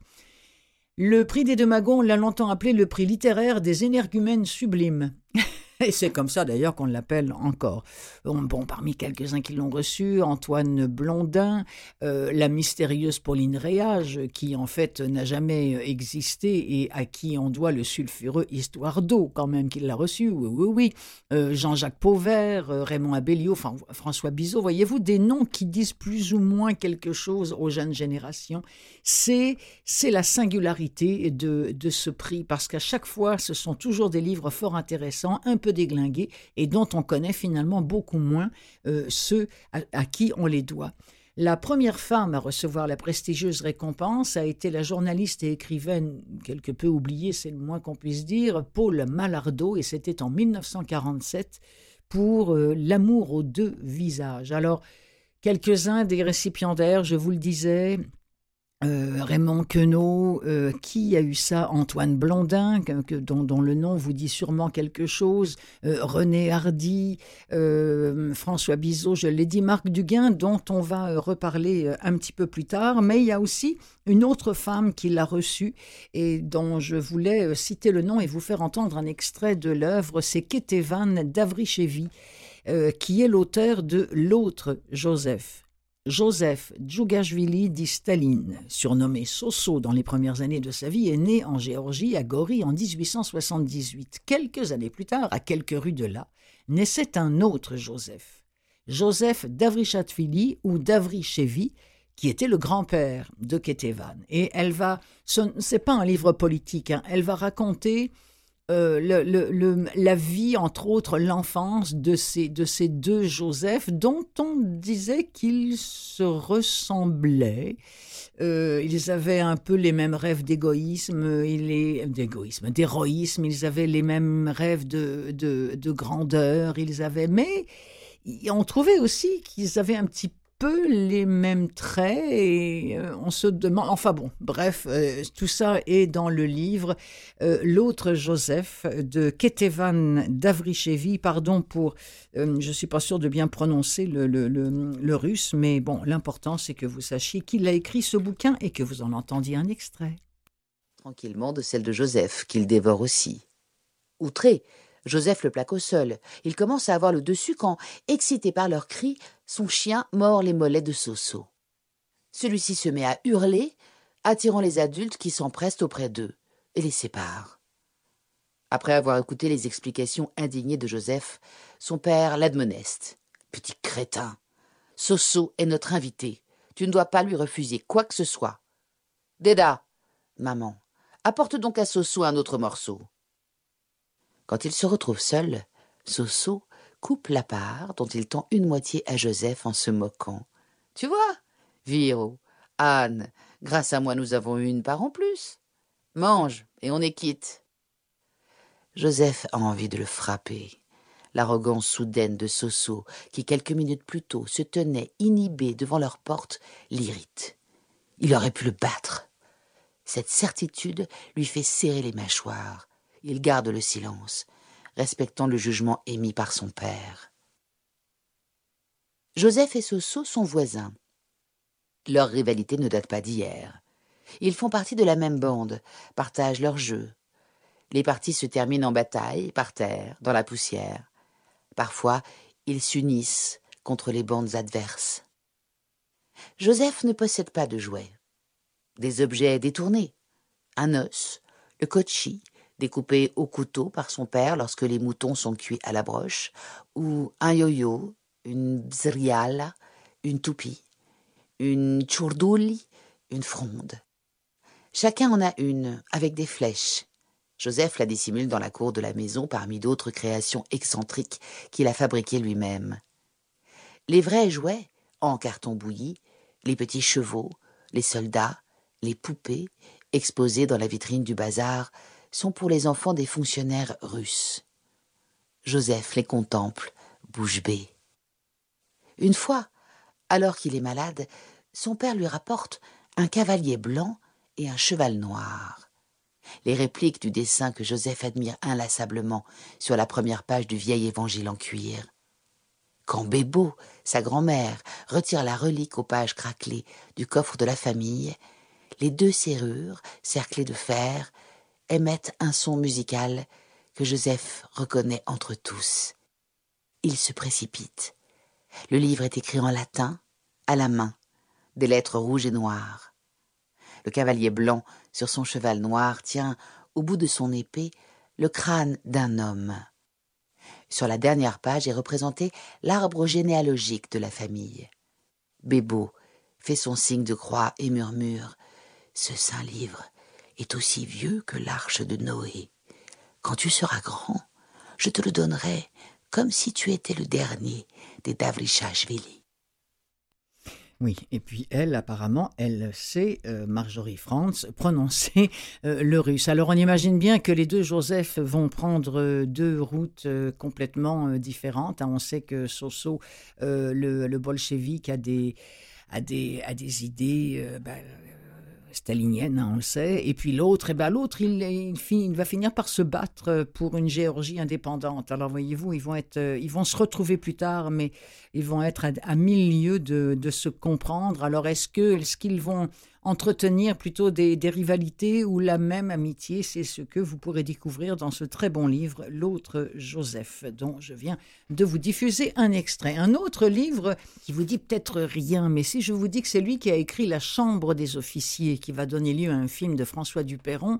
Le prix des deux l'a longtemps appelé le prix littéraire des énergumènes sublimes. Et c'est comme ça d'ailleurs qu'on l'appelle encore. Bon, parmi quelques-uns qui l'ont reçu, Antoine Blondin, euh, la mystérieuse Pauline Réage, qui en fait n'a jamais existé et à qui on doit le sulfureux Histoire d'eau quand même qu'il l'a reçu, oui, oui, oui. Euh, Jean-Jacques Pauvert, euh, Raymond Abellio, enfin, François Bizot, voyez-vous, des noms qui disent plus ou moins quelque chose aux jeunes générations. C'est, c'est la singularité de, de ce prix, parce qu'à chaque fois, ce sont toujours des livres fort intéressants, un peu déglingués et dont on connaît finalement beaucoup moins euh, ceux à, qui on les doit. La première femme à recevoir la prestigieuse récompense a été la journaliste et écrivaine, quelque peu oubliée, c'est le moins qu'on puisse dire, Paul Malardot, et c'était en 1947 pour euh, L'amour aux deux visages. Alors, quelques-uns des récipiendaires, je vous le disais, euh, Raymond Queneau, euh, qui a eu ça? Antoine Blondin, que, dont, le nom vous dit sûrement quelque chose, euh, René Hardy, François Bizot, je l'ai dit, Marc Duguin, dont on va reparler un petit peu plus tard, mais il y a aussi une autre femme qui l'a reçue et dont je voulais citer le nom et vous faire entendre un extrait de l'œuvre, c'est Ketevan Davrichevi, qui est l'auteur de L'autre Joseph. Joseph Djougashvili dit Staline, surnommé Soso dans les premières années de sa vie, est né en Géorgie, à Gori, en 1878. Quelques années plus tard, à quelques rues de là, naissait un autre Joseph. Joseph Davrichatvili ou Davrichevi, qui était le grand-père de Ketevan. Et elle va, ce n'est pas un livre politique, hein, elle va raconter euh, la vie, entre autres l'enfance de ces, de ces deux Joseph, dont on disait qu'ils se ressemblaient. Euh, ils avaient un peu les mêmes rêves d'égoïsme, d'égoïsme, d'héroïsme. Ils avaient les mêmes rêves de, de, de grandeur. Ils avaient, mais on trouvait aussi qu'ils avaient un petit peu les mêmes traits et euh, on se demande, enfin bon, bref, euh, tout ça est dans le livre euh, L'autre Joseph de Ketevan Davrichevi, pardon pour, je suis pas sûr de bien prononcer le, le, le russe, mais bon, l'important c'est que vous sachiez qu'il a écrit ce bouquin et que vous en entendiez un extrait. Tranquillement de celle de Joseph, qu'il dévore aussi. Outré, Joseph le plaque au sol. Il commence à avoir le dessus quand, excité par leurs cris, son chien mord les mollets de Soso. Celui-ci se met à hurler, attirant les adultes qui s'empressent auprès d'eux et les séparent. Après avoir écouté les explications indignées de Joseph, son père l'admoneste. Petit crétin. Soso est notre invité. Tu ne dois pas lui refuser quoi que ce soit. Déda, maman, apporte donc à Soso un autre morceau. Quand il se retrouve seul, Soso coupe la part dont il tend une moitié à Joseph en se moquant. Tu vois, Viro, Anne, grâce à moi nous avons eu une part en plus. Mange, et on est quitte. Joseph a envie de le frapper. L'arrogance soudaine de Soso, qui quelques minutes plus tôt se tenait inhibé devant leur porte, l'irrite. Il aurait pu le battre. Cette certitude lui fait serrer les mâchoires. Il garde le silence, respectant le jugement émis par son père. Joseph et Soso sont voisins. Leur rivalité ne date pas d'hier. Ils font partie de la même bande, partagent leurs jeux. Les parties se terminent en bataille, par terre, dans la poussière. Parfois, ils s'unissent contre les bandes adverses. Joseph ne possède pas de jouets. Des objets détournés. Un os, le kochi, découpé au couteau par son père lorsque les moutons sont cuits à la broche, ou un yo-yo, une bzriala, une toupie, une tchourdouli, une fronde. Chacun en a une, avec des flèches. Joseph la dissimule dans la cour de la maison parmi d'autres créations excentriques qu'il a fabriquées lui-même. Les vrais jouets, en carton bouilli, les petits chevaux, les soldats, les poupées, exposés dans la vitrine du bazar, sont pour les enfants des fonctionnaires russes. Joseph les contemple, bouche bée. Une fois, alors qu'il est malade, son père lui rapporte un cavalier blanc et un cheval noir. Les répliques du dessin que Joseph admire inlassablement sur la première page du vieil évangile en cuir. Quand Bébo, sa grand-mère, retire la relique aux pages craquelées du coffre de la famille, les deux serrures, cerclées de fer, émettent un son musical que Joseph reconnaît entre tous. Il se précipite. Le livre est écrit en latin, à la main, des lettres rouges et noires. Le cavalier blanc sur son cheval noir tient, au bout de son épée, le crâne d'un homme. Sur la dernière page est représenté l'arbre généalogique de la famille. Bébo fait son signe de croix et murmure Ce saint livre est aussi vieux que l'arche de Noé. Quand tu seras grand, je te le donnerai comme si tu étais le dernier des Davrichashvili. Oui, et puis elle, apparemment, elle sait, euh, Marjorie Franz, prononcer euh, le russe. Alors on imagine bien que les deux Joseph vont prendre euh, deux routes complètement différentes. Hein. On sait que Soso, le, le bolchevique, a des, a des, a des idées ben, stalinienne, hein, on le sait. Et puis l'autre, eh ben l'autre, il, va finir par se battre pour une Géorgie indépendante. Alors voyez-vous, ils vont être, ils vont se retrouver plus tard, mais ils vont être à, mille lieues de, de, se comprendre. Alors est-ce que, est-ce qu'ils vont entretenir plutôt des, rivalités ou la même amitié. C'est ce que vous pourrez découvrir dans ce très bon livre, L'autre Joseph, dont je viens de vous diffuser un extrait. Un autre livre qui vous dit peut-être rien, mais si je vous dis que c'est lui qui a écrit La Chambre des officiers, qui va donner lieu à un film de François Duperron,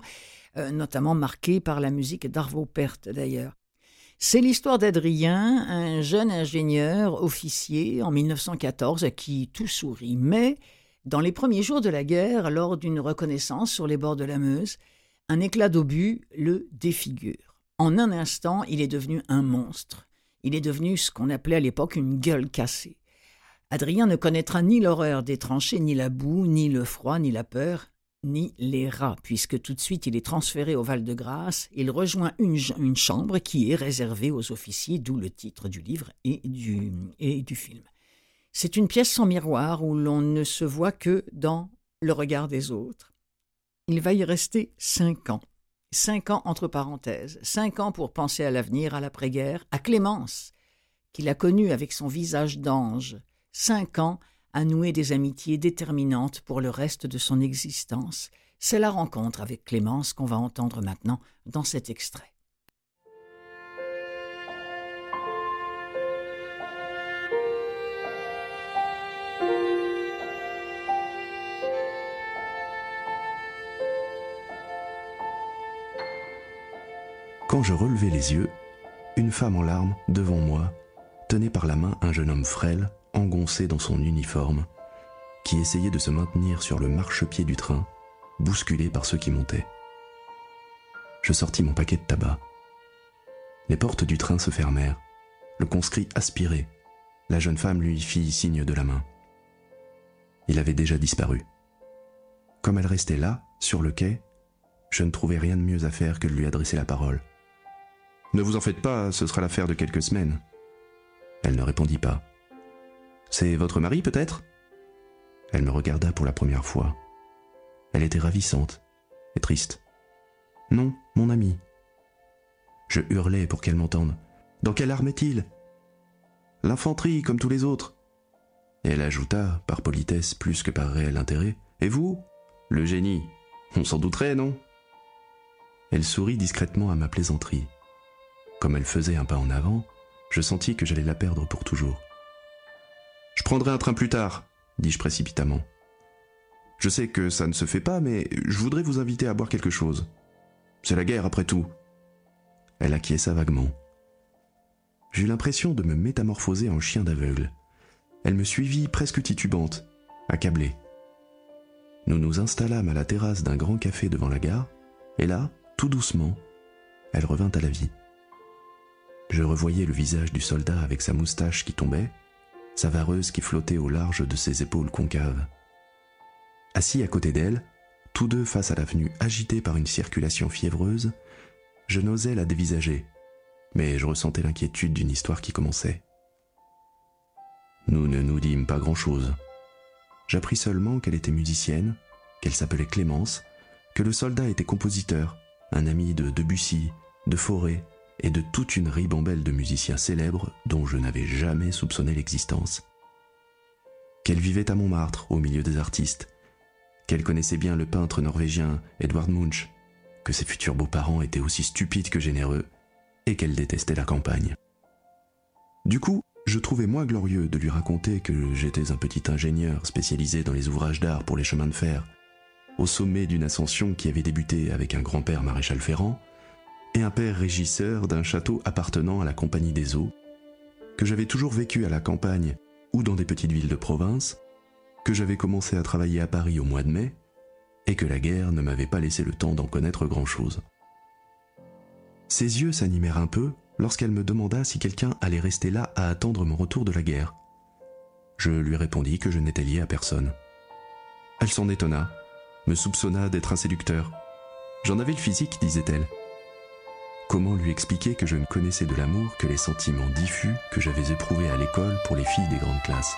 euh, notamment marqué par la musique d'Arvo Pärt d'ailleurs. C'est l'histoire d'Adrien, un jeune ingénieur officier en 1914 à qui tout sourit, mais dans les premiers jours de la guerre, lors d'une reconnaissance sur les bords de la Meuse, un éclat d'obus le défigure. En un instant, il est devenu un monstre. Il est devenu ce qu'on appelait à l'époque une gueule cassée. Adrien ne connaîtra ni l'horreur des tranchées, ni la boue, ni le froid, ni la peur, ni les rats, puisque tout de suite il est transféré au Val-de-Grâce. Il rejoint une, chambre qui est réservée aux officiers, d'où le titre du livre et du film. C'est une pièce sans miroir où l'on ne se voit que dans le regard des autres. Il va y rester cinq ans. Cinq ans entre parenthèses, cinq ans pour penser à l'avenir, à l'après-guerre, à Clémence, qu'il a connue avec son visage d'ange, cinq ans à nouer des amitiés déterminantes pour le reste de son existence. C'est la rencontre avec Clémence qu'on va entendre maintenant dans cet extrait. Quand je relevai les yeux, une femme en larmes, devant moi, tenait par la main un jeune homme frêle, engoncé dans son uniforme, qui essayait de se maintenir sur le marchepied du train, bousculé par ceux qui montaient. Je sortis mon paquet de tabac. Les portes du train se fermèrent, le conscrit aspiré, la jeune femme lui fit signe de la main. Il avait déjà disparu. Comme elle restait là, sur le quai, je ne trouvais rien de mieux à faire que de lui adresser la parole. Ne vous en faites pas, ce sera l'affaire de quelques semaines. Elle ne répondit pas. C'est votre mari, peut-être? Elle me regarda pour la première fois. Elle était ravissante et triste. Non, mon ami. Je hurlai pour qu'elle m'entende. Dans quelle arme est-il? L'infanterie, comme tous les autres. Elle ajouta, par politesse plus que par réel intérêt. Et vous? Le génie. On s'en douterait, non? Elle sourit discrètement à ma plaisanterie. Comme elle faisait un pas en avant, je sentis que j'allais la perdre pour toujours. Je prendrai un train plus tard, dis-je précipitamment. Je sais que ça ne se fait pas, mais je voudrais vous inviter à boire quelque chose. C'est la guerre après tout. Elle acquiesça vaguement. J'eus l'impression de me métamorphoser en chien d'aveugle. Elle me suivit presque titubante, accablée. Nous nous installâmes à la terrasse d'un grand café devant la gare, et là, tout doucement, elle revint à la vie. Je revoyais le visage du soldat avec sa moustache qui tombait, sa vareuse qui flottait au large de ses épaules concaves. Assis à côté d'elle, tous deux face à l'avenue agitée par une circulation fiévreuse, je n'osais la dévisager, mais je ressentais l'inquiétude d'une histoire qui commençait. Nous ne nous dîmes pas grand-chose. J'appris seulement qu'elle était musicienne, qu'elle s'appelait Clémence, que le soldat était compositeur, un ami de Debussy, de Forêt, et de toute une ribambelle de musiciens célèbres dont je n'avais jamais soupçonné l'existence. Qu'elle vivait à Montmartre, au milieu des artistes, qu'elle connaissait bien le peintre norvégien Edvard Munch, que ses futurs beaux-parents étaient aussi stupides que généreux, et qu'elle détestait la campagne. Du coup, je trouvais moins glorieux de lui raconter que j'étais un petit ingénieur spécialisé dans les ouvrages d'art pour les chemins de fer, au sommet d'une ascension qui avait débuté avec un grand-père maréchal ferrand, et un père régisseur d'un château appartenant à la Compagnie des Eaux, que j'avais toujours vécu à la campagne ou dans des petites villes de province, que j'avais commencé à travailler à Paris au mois de mai, et que la guerre ne m'avait pas laissé le temps d'en connaître grand-chose. Ses yeux s'animèrent un peu lorsqu'elle me demanda si quelqu'un allait rester là à attendre mon retour de la guerre. Je lui répondis que je n'étais lié à personne. Elle s'en étonna, me soupçonna d'être un séducteur. J'en avais le physique, disait-elle. Comment lui expliquer que je ne connaissais de l'amour que les sentiments diffus que j'avais éprouvés à l'école pour les filles des grandes classes?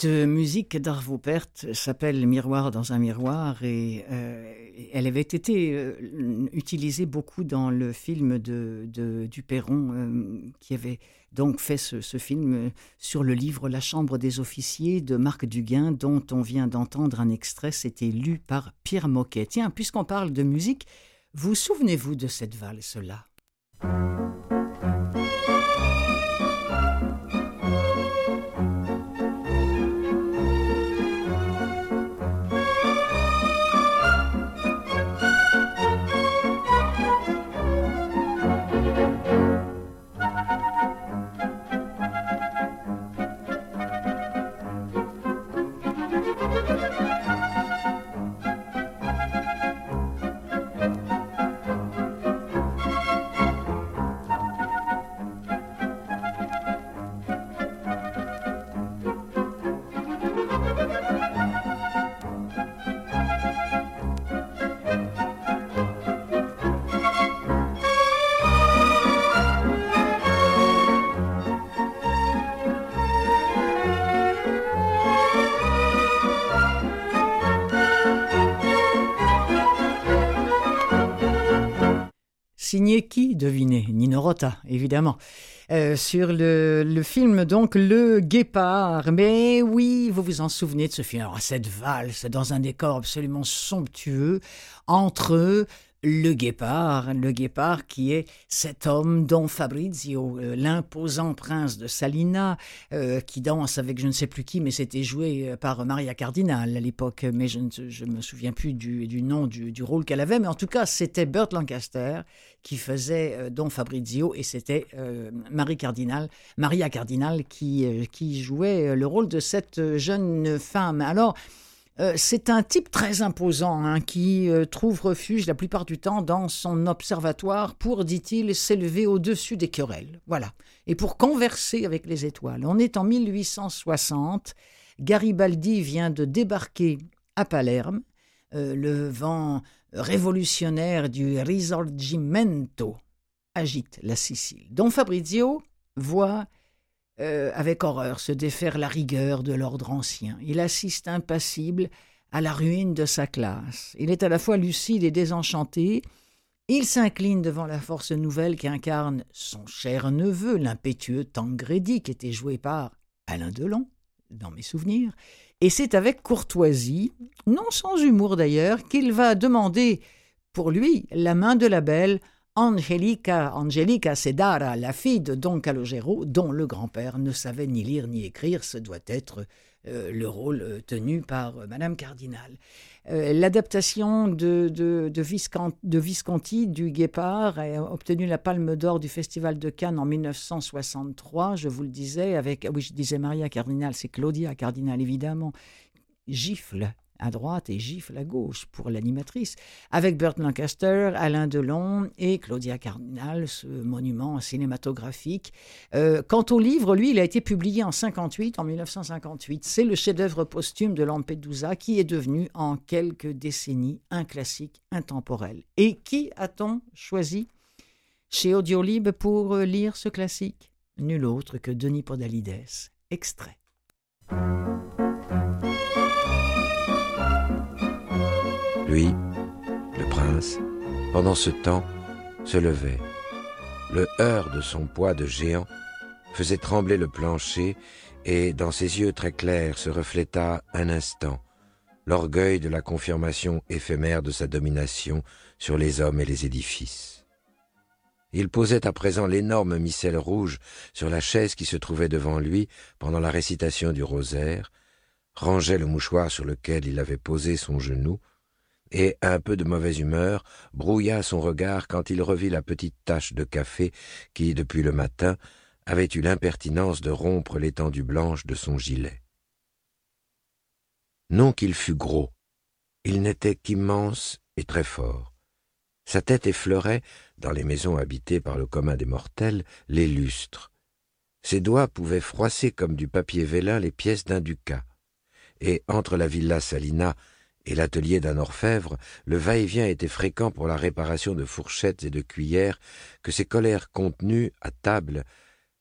Cette euh, musique d'Arvo s'appelle Miroir dans un miroir et euh, elle avait été euh, utilisée beaucoup dans le film de, de Duperron qui avait donc fait ce, ce, film sur le livre La Chambre des officiers de Marc Duguin dont on vient d'entendre un extrait. C'était lu par Pierre Moquet. Tiens, puisqu'on parle de musique, vous souvenez-vous de cette valse-là? Signé qui Devinez, Nino Rota, évidemment. Euh, sur le, le, film, donc, Le Guépard. Mais oui, vous vous en souvenez de ce film. Alors, cette valse dans un décor absolument somptueux entre le guépard, le guépard qui est cet homme Don Fabrizio, euh, l'imposant prince de Salina, euh, qui danse avec je ne sais plus qui, mais c'était joué euh, par Maria Cardinal à l'époque, mais je ne me souviens plus du, nom du, du rôle qu'elle avait, mais en tout cas c'était Burt Lancaster qui faisait Don Fabrizio et c'était Marie Cardinal, Maria Cardinal qui, qui jouait le rôle de cette jeune femme. Alors, euh, c'est un type très imposant hein, qui euh, trouve refuge la plupart du temps dans son observatoire pour, dit-il, s'élever au-dessus des querelles. Voilà. Et pour converser avec les étoiles. On est en 1860. Garibaldi vient de débarquer à Palerme. Euh, le vent révolutionnaire du Risorgimento agite la Sicile. Don Fabrizio voit euh, avec horreur se défaire la rigueur de l'ordre ancien. Il assiste impassible à la ruine de sa classe. Il est à la fois lucide et désenchanté. Il s'incline devant la force nouvelle qui incarne son cher neveu, l'impétueux Tancredi, qui était joué par Alain Delon, dans mes souvenirs. Et c'est avec courtoisie, non sans humour d'ailleurs, qu'il va demander pour lui la main de la belle Angelica, Angelica Sedara, la fille de Don Calogero, dont le grand-père ne savait ni lire ni écrire, ce doit être euh, le rôle euh, tenu par euh, Madame Cardinal. L'adaptation de, de, Visconti, du Guépard a obtenu la Palme d'Or du Festival de Cannes en 1963, je vous le disais, avec, oui, je disais Maria Cardinal, c'est Claudia Cardinal évidemment, gifle à droite et gifle à gauche pour l'animatrice, avec Burt Lancaster, Alain Delon et Claudia Cardinal, ce monument cinématographique. Euh, quant au livre, lui, il a été publié en 58, en 1958. C'est le chef-d'œuvre posthume de Lampedusa qui est devenu en quelques décennies un classique intemporel. Et qui a-t-on choisi chez Audiolib pour lire ce classique? Nul autre que Denis Podalides. Extrait. Lui, le prince, pendant ce temps, se levait. Le heurt de son poids de géant faisait trembler le plancher et dans ses yeux très clairs se refléta un instant l'orgueil de la confirmation éphémère de sa domination sur les hommes et les édifices. Il posait à présent l'énorme missel rouge sur la chaise qui se trouvait devant lui pendant la récitation du rosaire, rangeait le mouchoir sur lequel il avait posé son genou, et, un peu de mauvaise humeur, brouilla son regard quand il revit la petite tache de café qui, depuis le matin, avait eu l'impertinence de rompre l'étendue blanche de son gilet. Non qu'il fût gros, il n'était qu'immense et très fort. Sa tête effleurait, dans les maisons habitées par le commun des mortels, les lustres. Ses doigts pouvaient froisser comme du papier vélin les pièces d'un ducat. Et entre la villa Salina et l'atelier d'un orfèvre, le va-et-vient était fréquent pour la réparation de fourchettes et de cuillères que ses colères contenues à table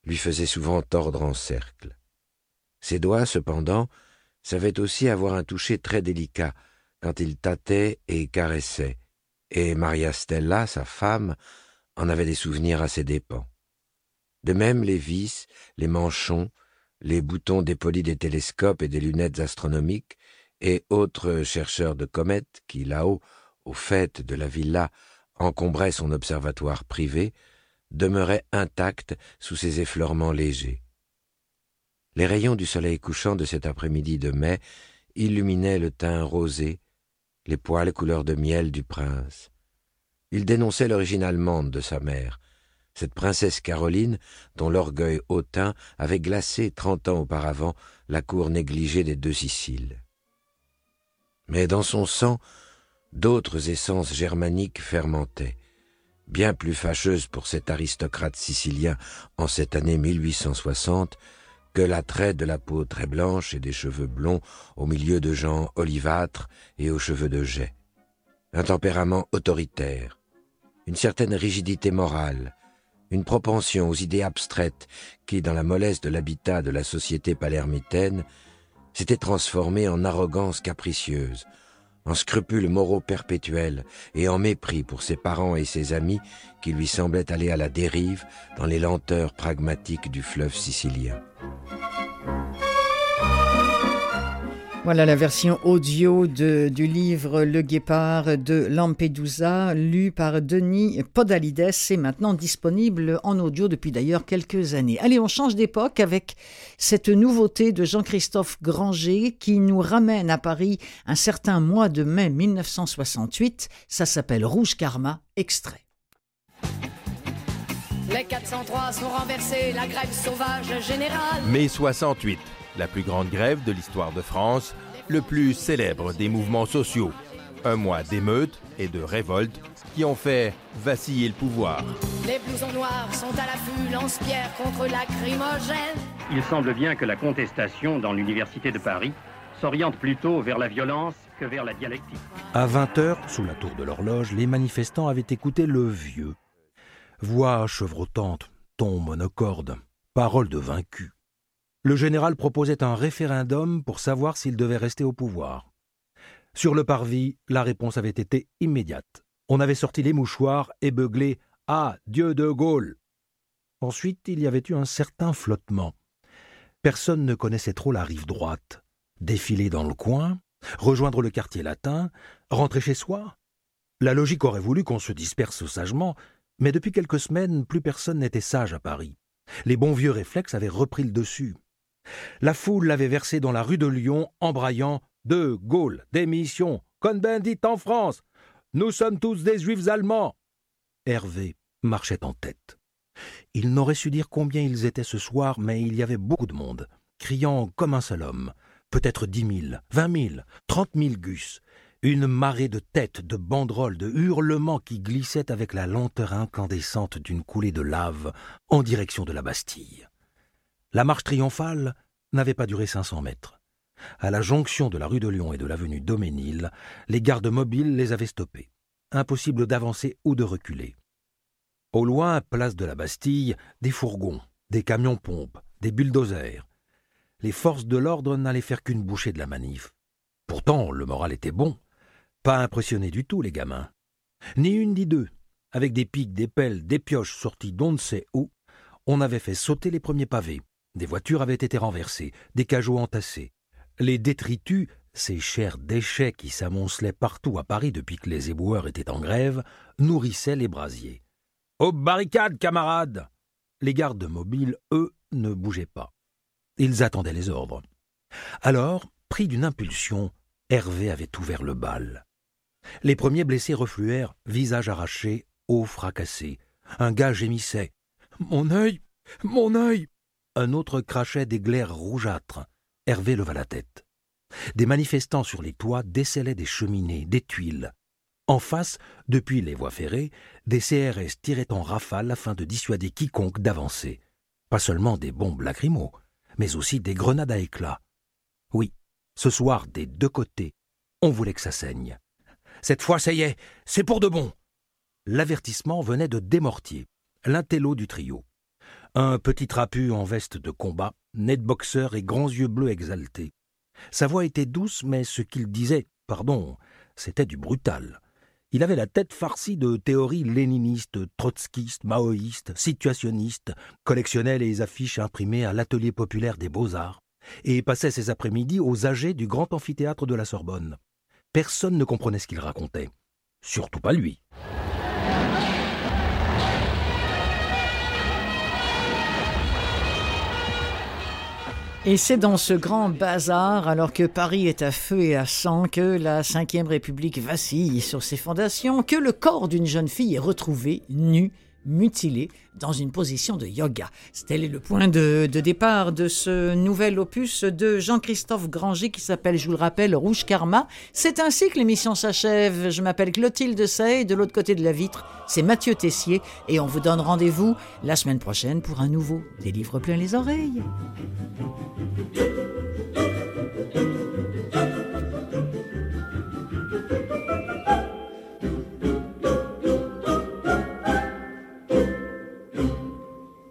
lui faisaient souvent tordre en cercle. Ses doigts, cependant, savaient aussi avoir un toucher très délicat quand il tâtait et caressait, et Maria Stella, sa femme, en avait des souvenirs à ses dépens. De même les vis, les manchons, les boutons dépolis des télescopes et des lunettes astronomiques, et autres chercheurs de comètes qui, là-haut, au fait de la villa, encombraient son observatoire privé, demeuraient intacts sous ces effleurements légers. Les rayons du soleil couchant de cet après-midi de mai illuminaient le teint rosé, les poils couleur de miel du prince. Il dénonçait l'origine allemande de sa mère, cette princesse Caroline dont l'orgueil hautain avait glacé trente ans auparavant la cour négligée des deux Siciles. Mais dans son sang, d'autres essences germaniques fermentaient, bien plus fâcheuses pour cet aristocrate sicilien en cette année 1860 que l'attrait de la peau très blanche et des cheveux blonds au milieu de gens olivâtres et aux cheveux de jet. Un tempérament autoritaire, une certaine rigidité morale, une propension aux idées abstraites qui, dans la mollesse de l'habitat de la société palermitaine, s'était transformée en arrogance capricieuse, en scrupules moraux perpétuels et en mépris pour ses parents et ses amis qui lui semblaient aller à la dérive dans les lenteurs pragmatiques du fleuve sicilien. Voilà la version audio de, du livre Le Guépard de Lampedusa, lu par Denis Podalides et maintenant disponible en audio depuis d'ailleurs quelques années. Allez, on change d'époque avec cette nouveauté de Jean-Christophe Granger qui nous ramène à Paris un certain mois de mai 1968. Ça s'appelle Rouge Karma, extrait. Les 403 sont renversés, la grève sauvage générale. Mai 68 la plus grande grève de l'histoire de France, le plus célèbre des mouvements sociaux. Un mois d'émeutes et de révoltes qui ont fait vaciller le pouvoir. Les blousons noirs sont à l'affût, lance-pierre contre lacrymogène. Il semble bien que la contestation dans l'Université de Paris s'oriente plutôt vers la violence que vers la dialectique. À 20h, sous la tour de l'horloge, les manifestants avaient écouté le vieux. Voix chevrotante, ton monocorde, paroles de vaincu le général proposait un référendum pour savoir s'il devait rester au pouvoir. Sur le parvis, la réponse avait été immédiate. On avait sorti les mouchoirs et beuglé Ah, Dieu de Gaulle Ensuite, il y avait eu un certain flottement. Personne ne connaissait trop la rive droite. Défiler dans le coin, rejoindre le quartier latin, rentrer chez soi La logique aurait voulu qu'on se disperse sagement, mais depuis quelques semaines, plus personne n'était sage à Paris. Les bons vieux réflexes avaient repris le dessus. La foule l'avait versé dans la rue de Lyon, embraillant De Gaulle, démission, Cohn-Bendit en France, nous sommes tous des juifs allemands. Hervé marchait en tête. Il n'aurait su dire combien ils étaient ce soir, mais il y avait beaucoup de monde, criant comme un seul homme. Peut-être dix mille, vingt mille, trente mille gus. Une marée de têtes, de banderoles, de hurlements qui glissaient avec la lenteur incandescente d'une coulée de lave en direction de la Bastille. La marche triomphale n'avait pas duré 500 mètres. À la jonction de la rue de Lyon et de l'avenue Doménil, les gardes mobiles les avaient stoppés. Impossible d'avancer ou de reculer. Au loin, place de la Bastille, des fourgons, des camions-pompes, des bulldozers. Les forces de l'ordre n'allaient faire qu'une bouchée de la manif. Pourtant, le moral était bon. Pas impressionné du tout, les gamins. Ni une ni deux. Avec des pics, des pelles, des pioches sorties d'on ne sait où, on avait fait sauter les premiers pavés. Des voitures avaient été renversées, des cajots entassés. Les détritus, ces chers déchets qui s'amoncelaient partout à Paris depuis que les éboueurs étaient en grève, nourrissaient les brasiers. Aux barricades, camarades Les gardes mobiles, eux, ne bougeaient pas. Ils attendaient les ordres. Alors, pris d'une impulsion, Hervé avait ouvert le bal. Les premiers blessés refluèrent, visage arraché, os fracassés. Un gars gémissait. Mon œil Mon œil un autre crachait des glaires rougeâtres. Hervé leva la tête. Des manifestants sur les toits décelaient des cheminées, des tuiles. En face, depuis les voies ferrées, des CRS tiraient en rafale afin de dissuader quiconque d'avancer. Pas seulement des bombes lacrymaux, mais aussi des grenades à éclat. Oui, ce soir, des deux côtés, on voulait que ça saigne. Cette fois, ça y est, c'est pour de bon. L'avertissement venait de Démortier, l'intello du trio. Un petit trapu en veste de combat, de boxeur et grands yeux bleus exaltés. Sa voix était douce, mais ce qu'il disait, pardon, c'était du brutal. Il avait la tête farcie de théories léninistes, trotskistes, maoïstes, situationnistes, collectionnait les affiches imprimées à l'atelier populaire des beaux-arts, et passait ses après-midi aux âgés du grand amphithéâtre de la Sorbonne. Personne ne comprenait ce qu'il racontait. Surtout pas lui. Et c'est dans ce grand bazar, alors que Paris est à feu et à sang, que la Ve République vacille sur ses fondations, que le corps d'une jeune fille est retrouvé nu mutilé dans une position de yoga. Tel est le point de, départ de ce nouvel opus de Jean-Christophe Granger qui s'appelle, je vous le rappelle, Rouge Karma. C'est ainsi que l'émission s'achève. Je m'appelle Clotilde Sey, de l'autre côté de la vitre, c'est Mathieu Tessier et on vous donne rendez-vous la semaine prochaine pour un nouveau Des livres plein les oreilles.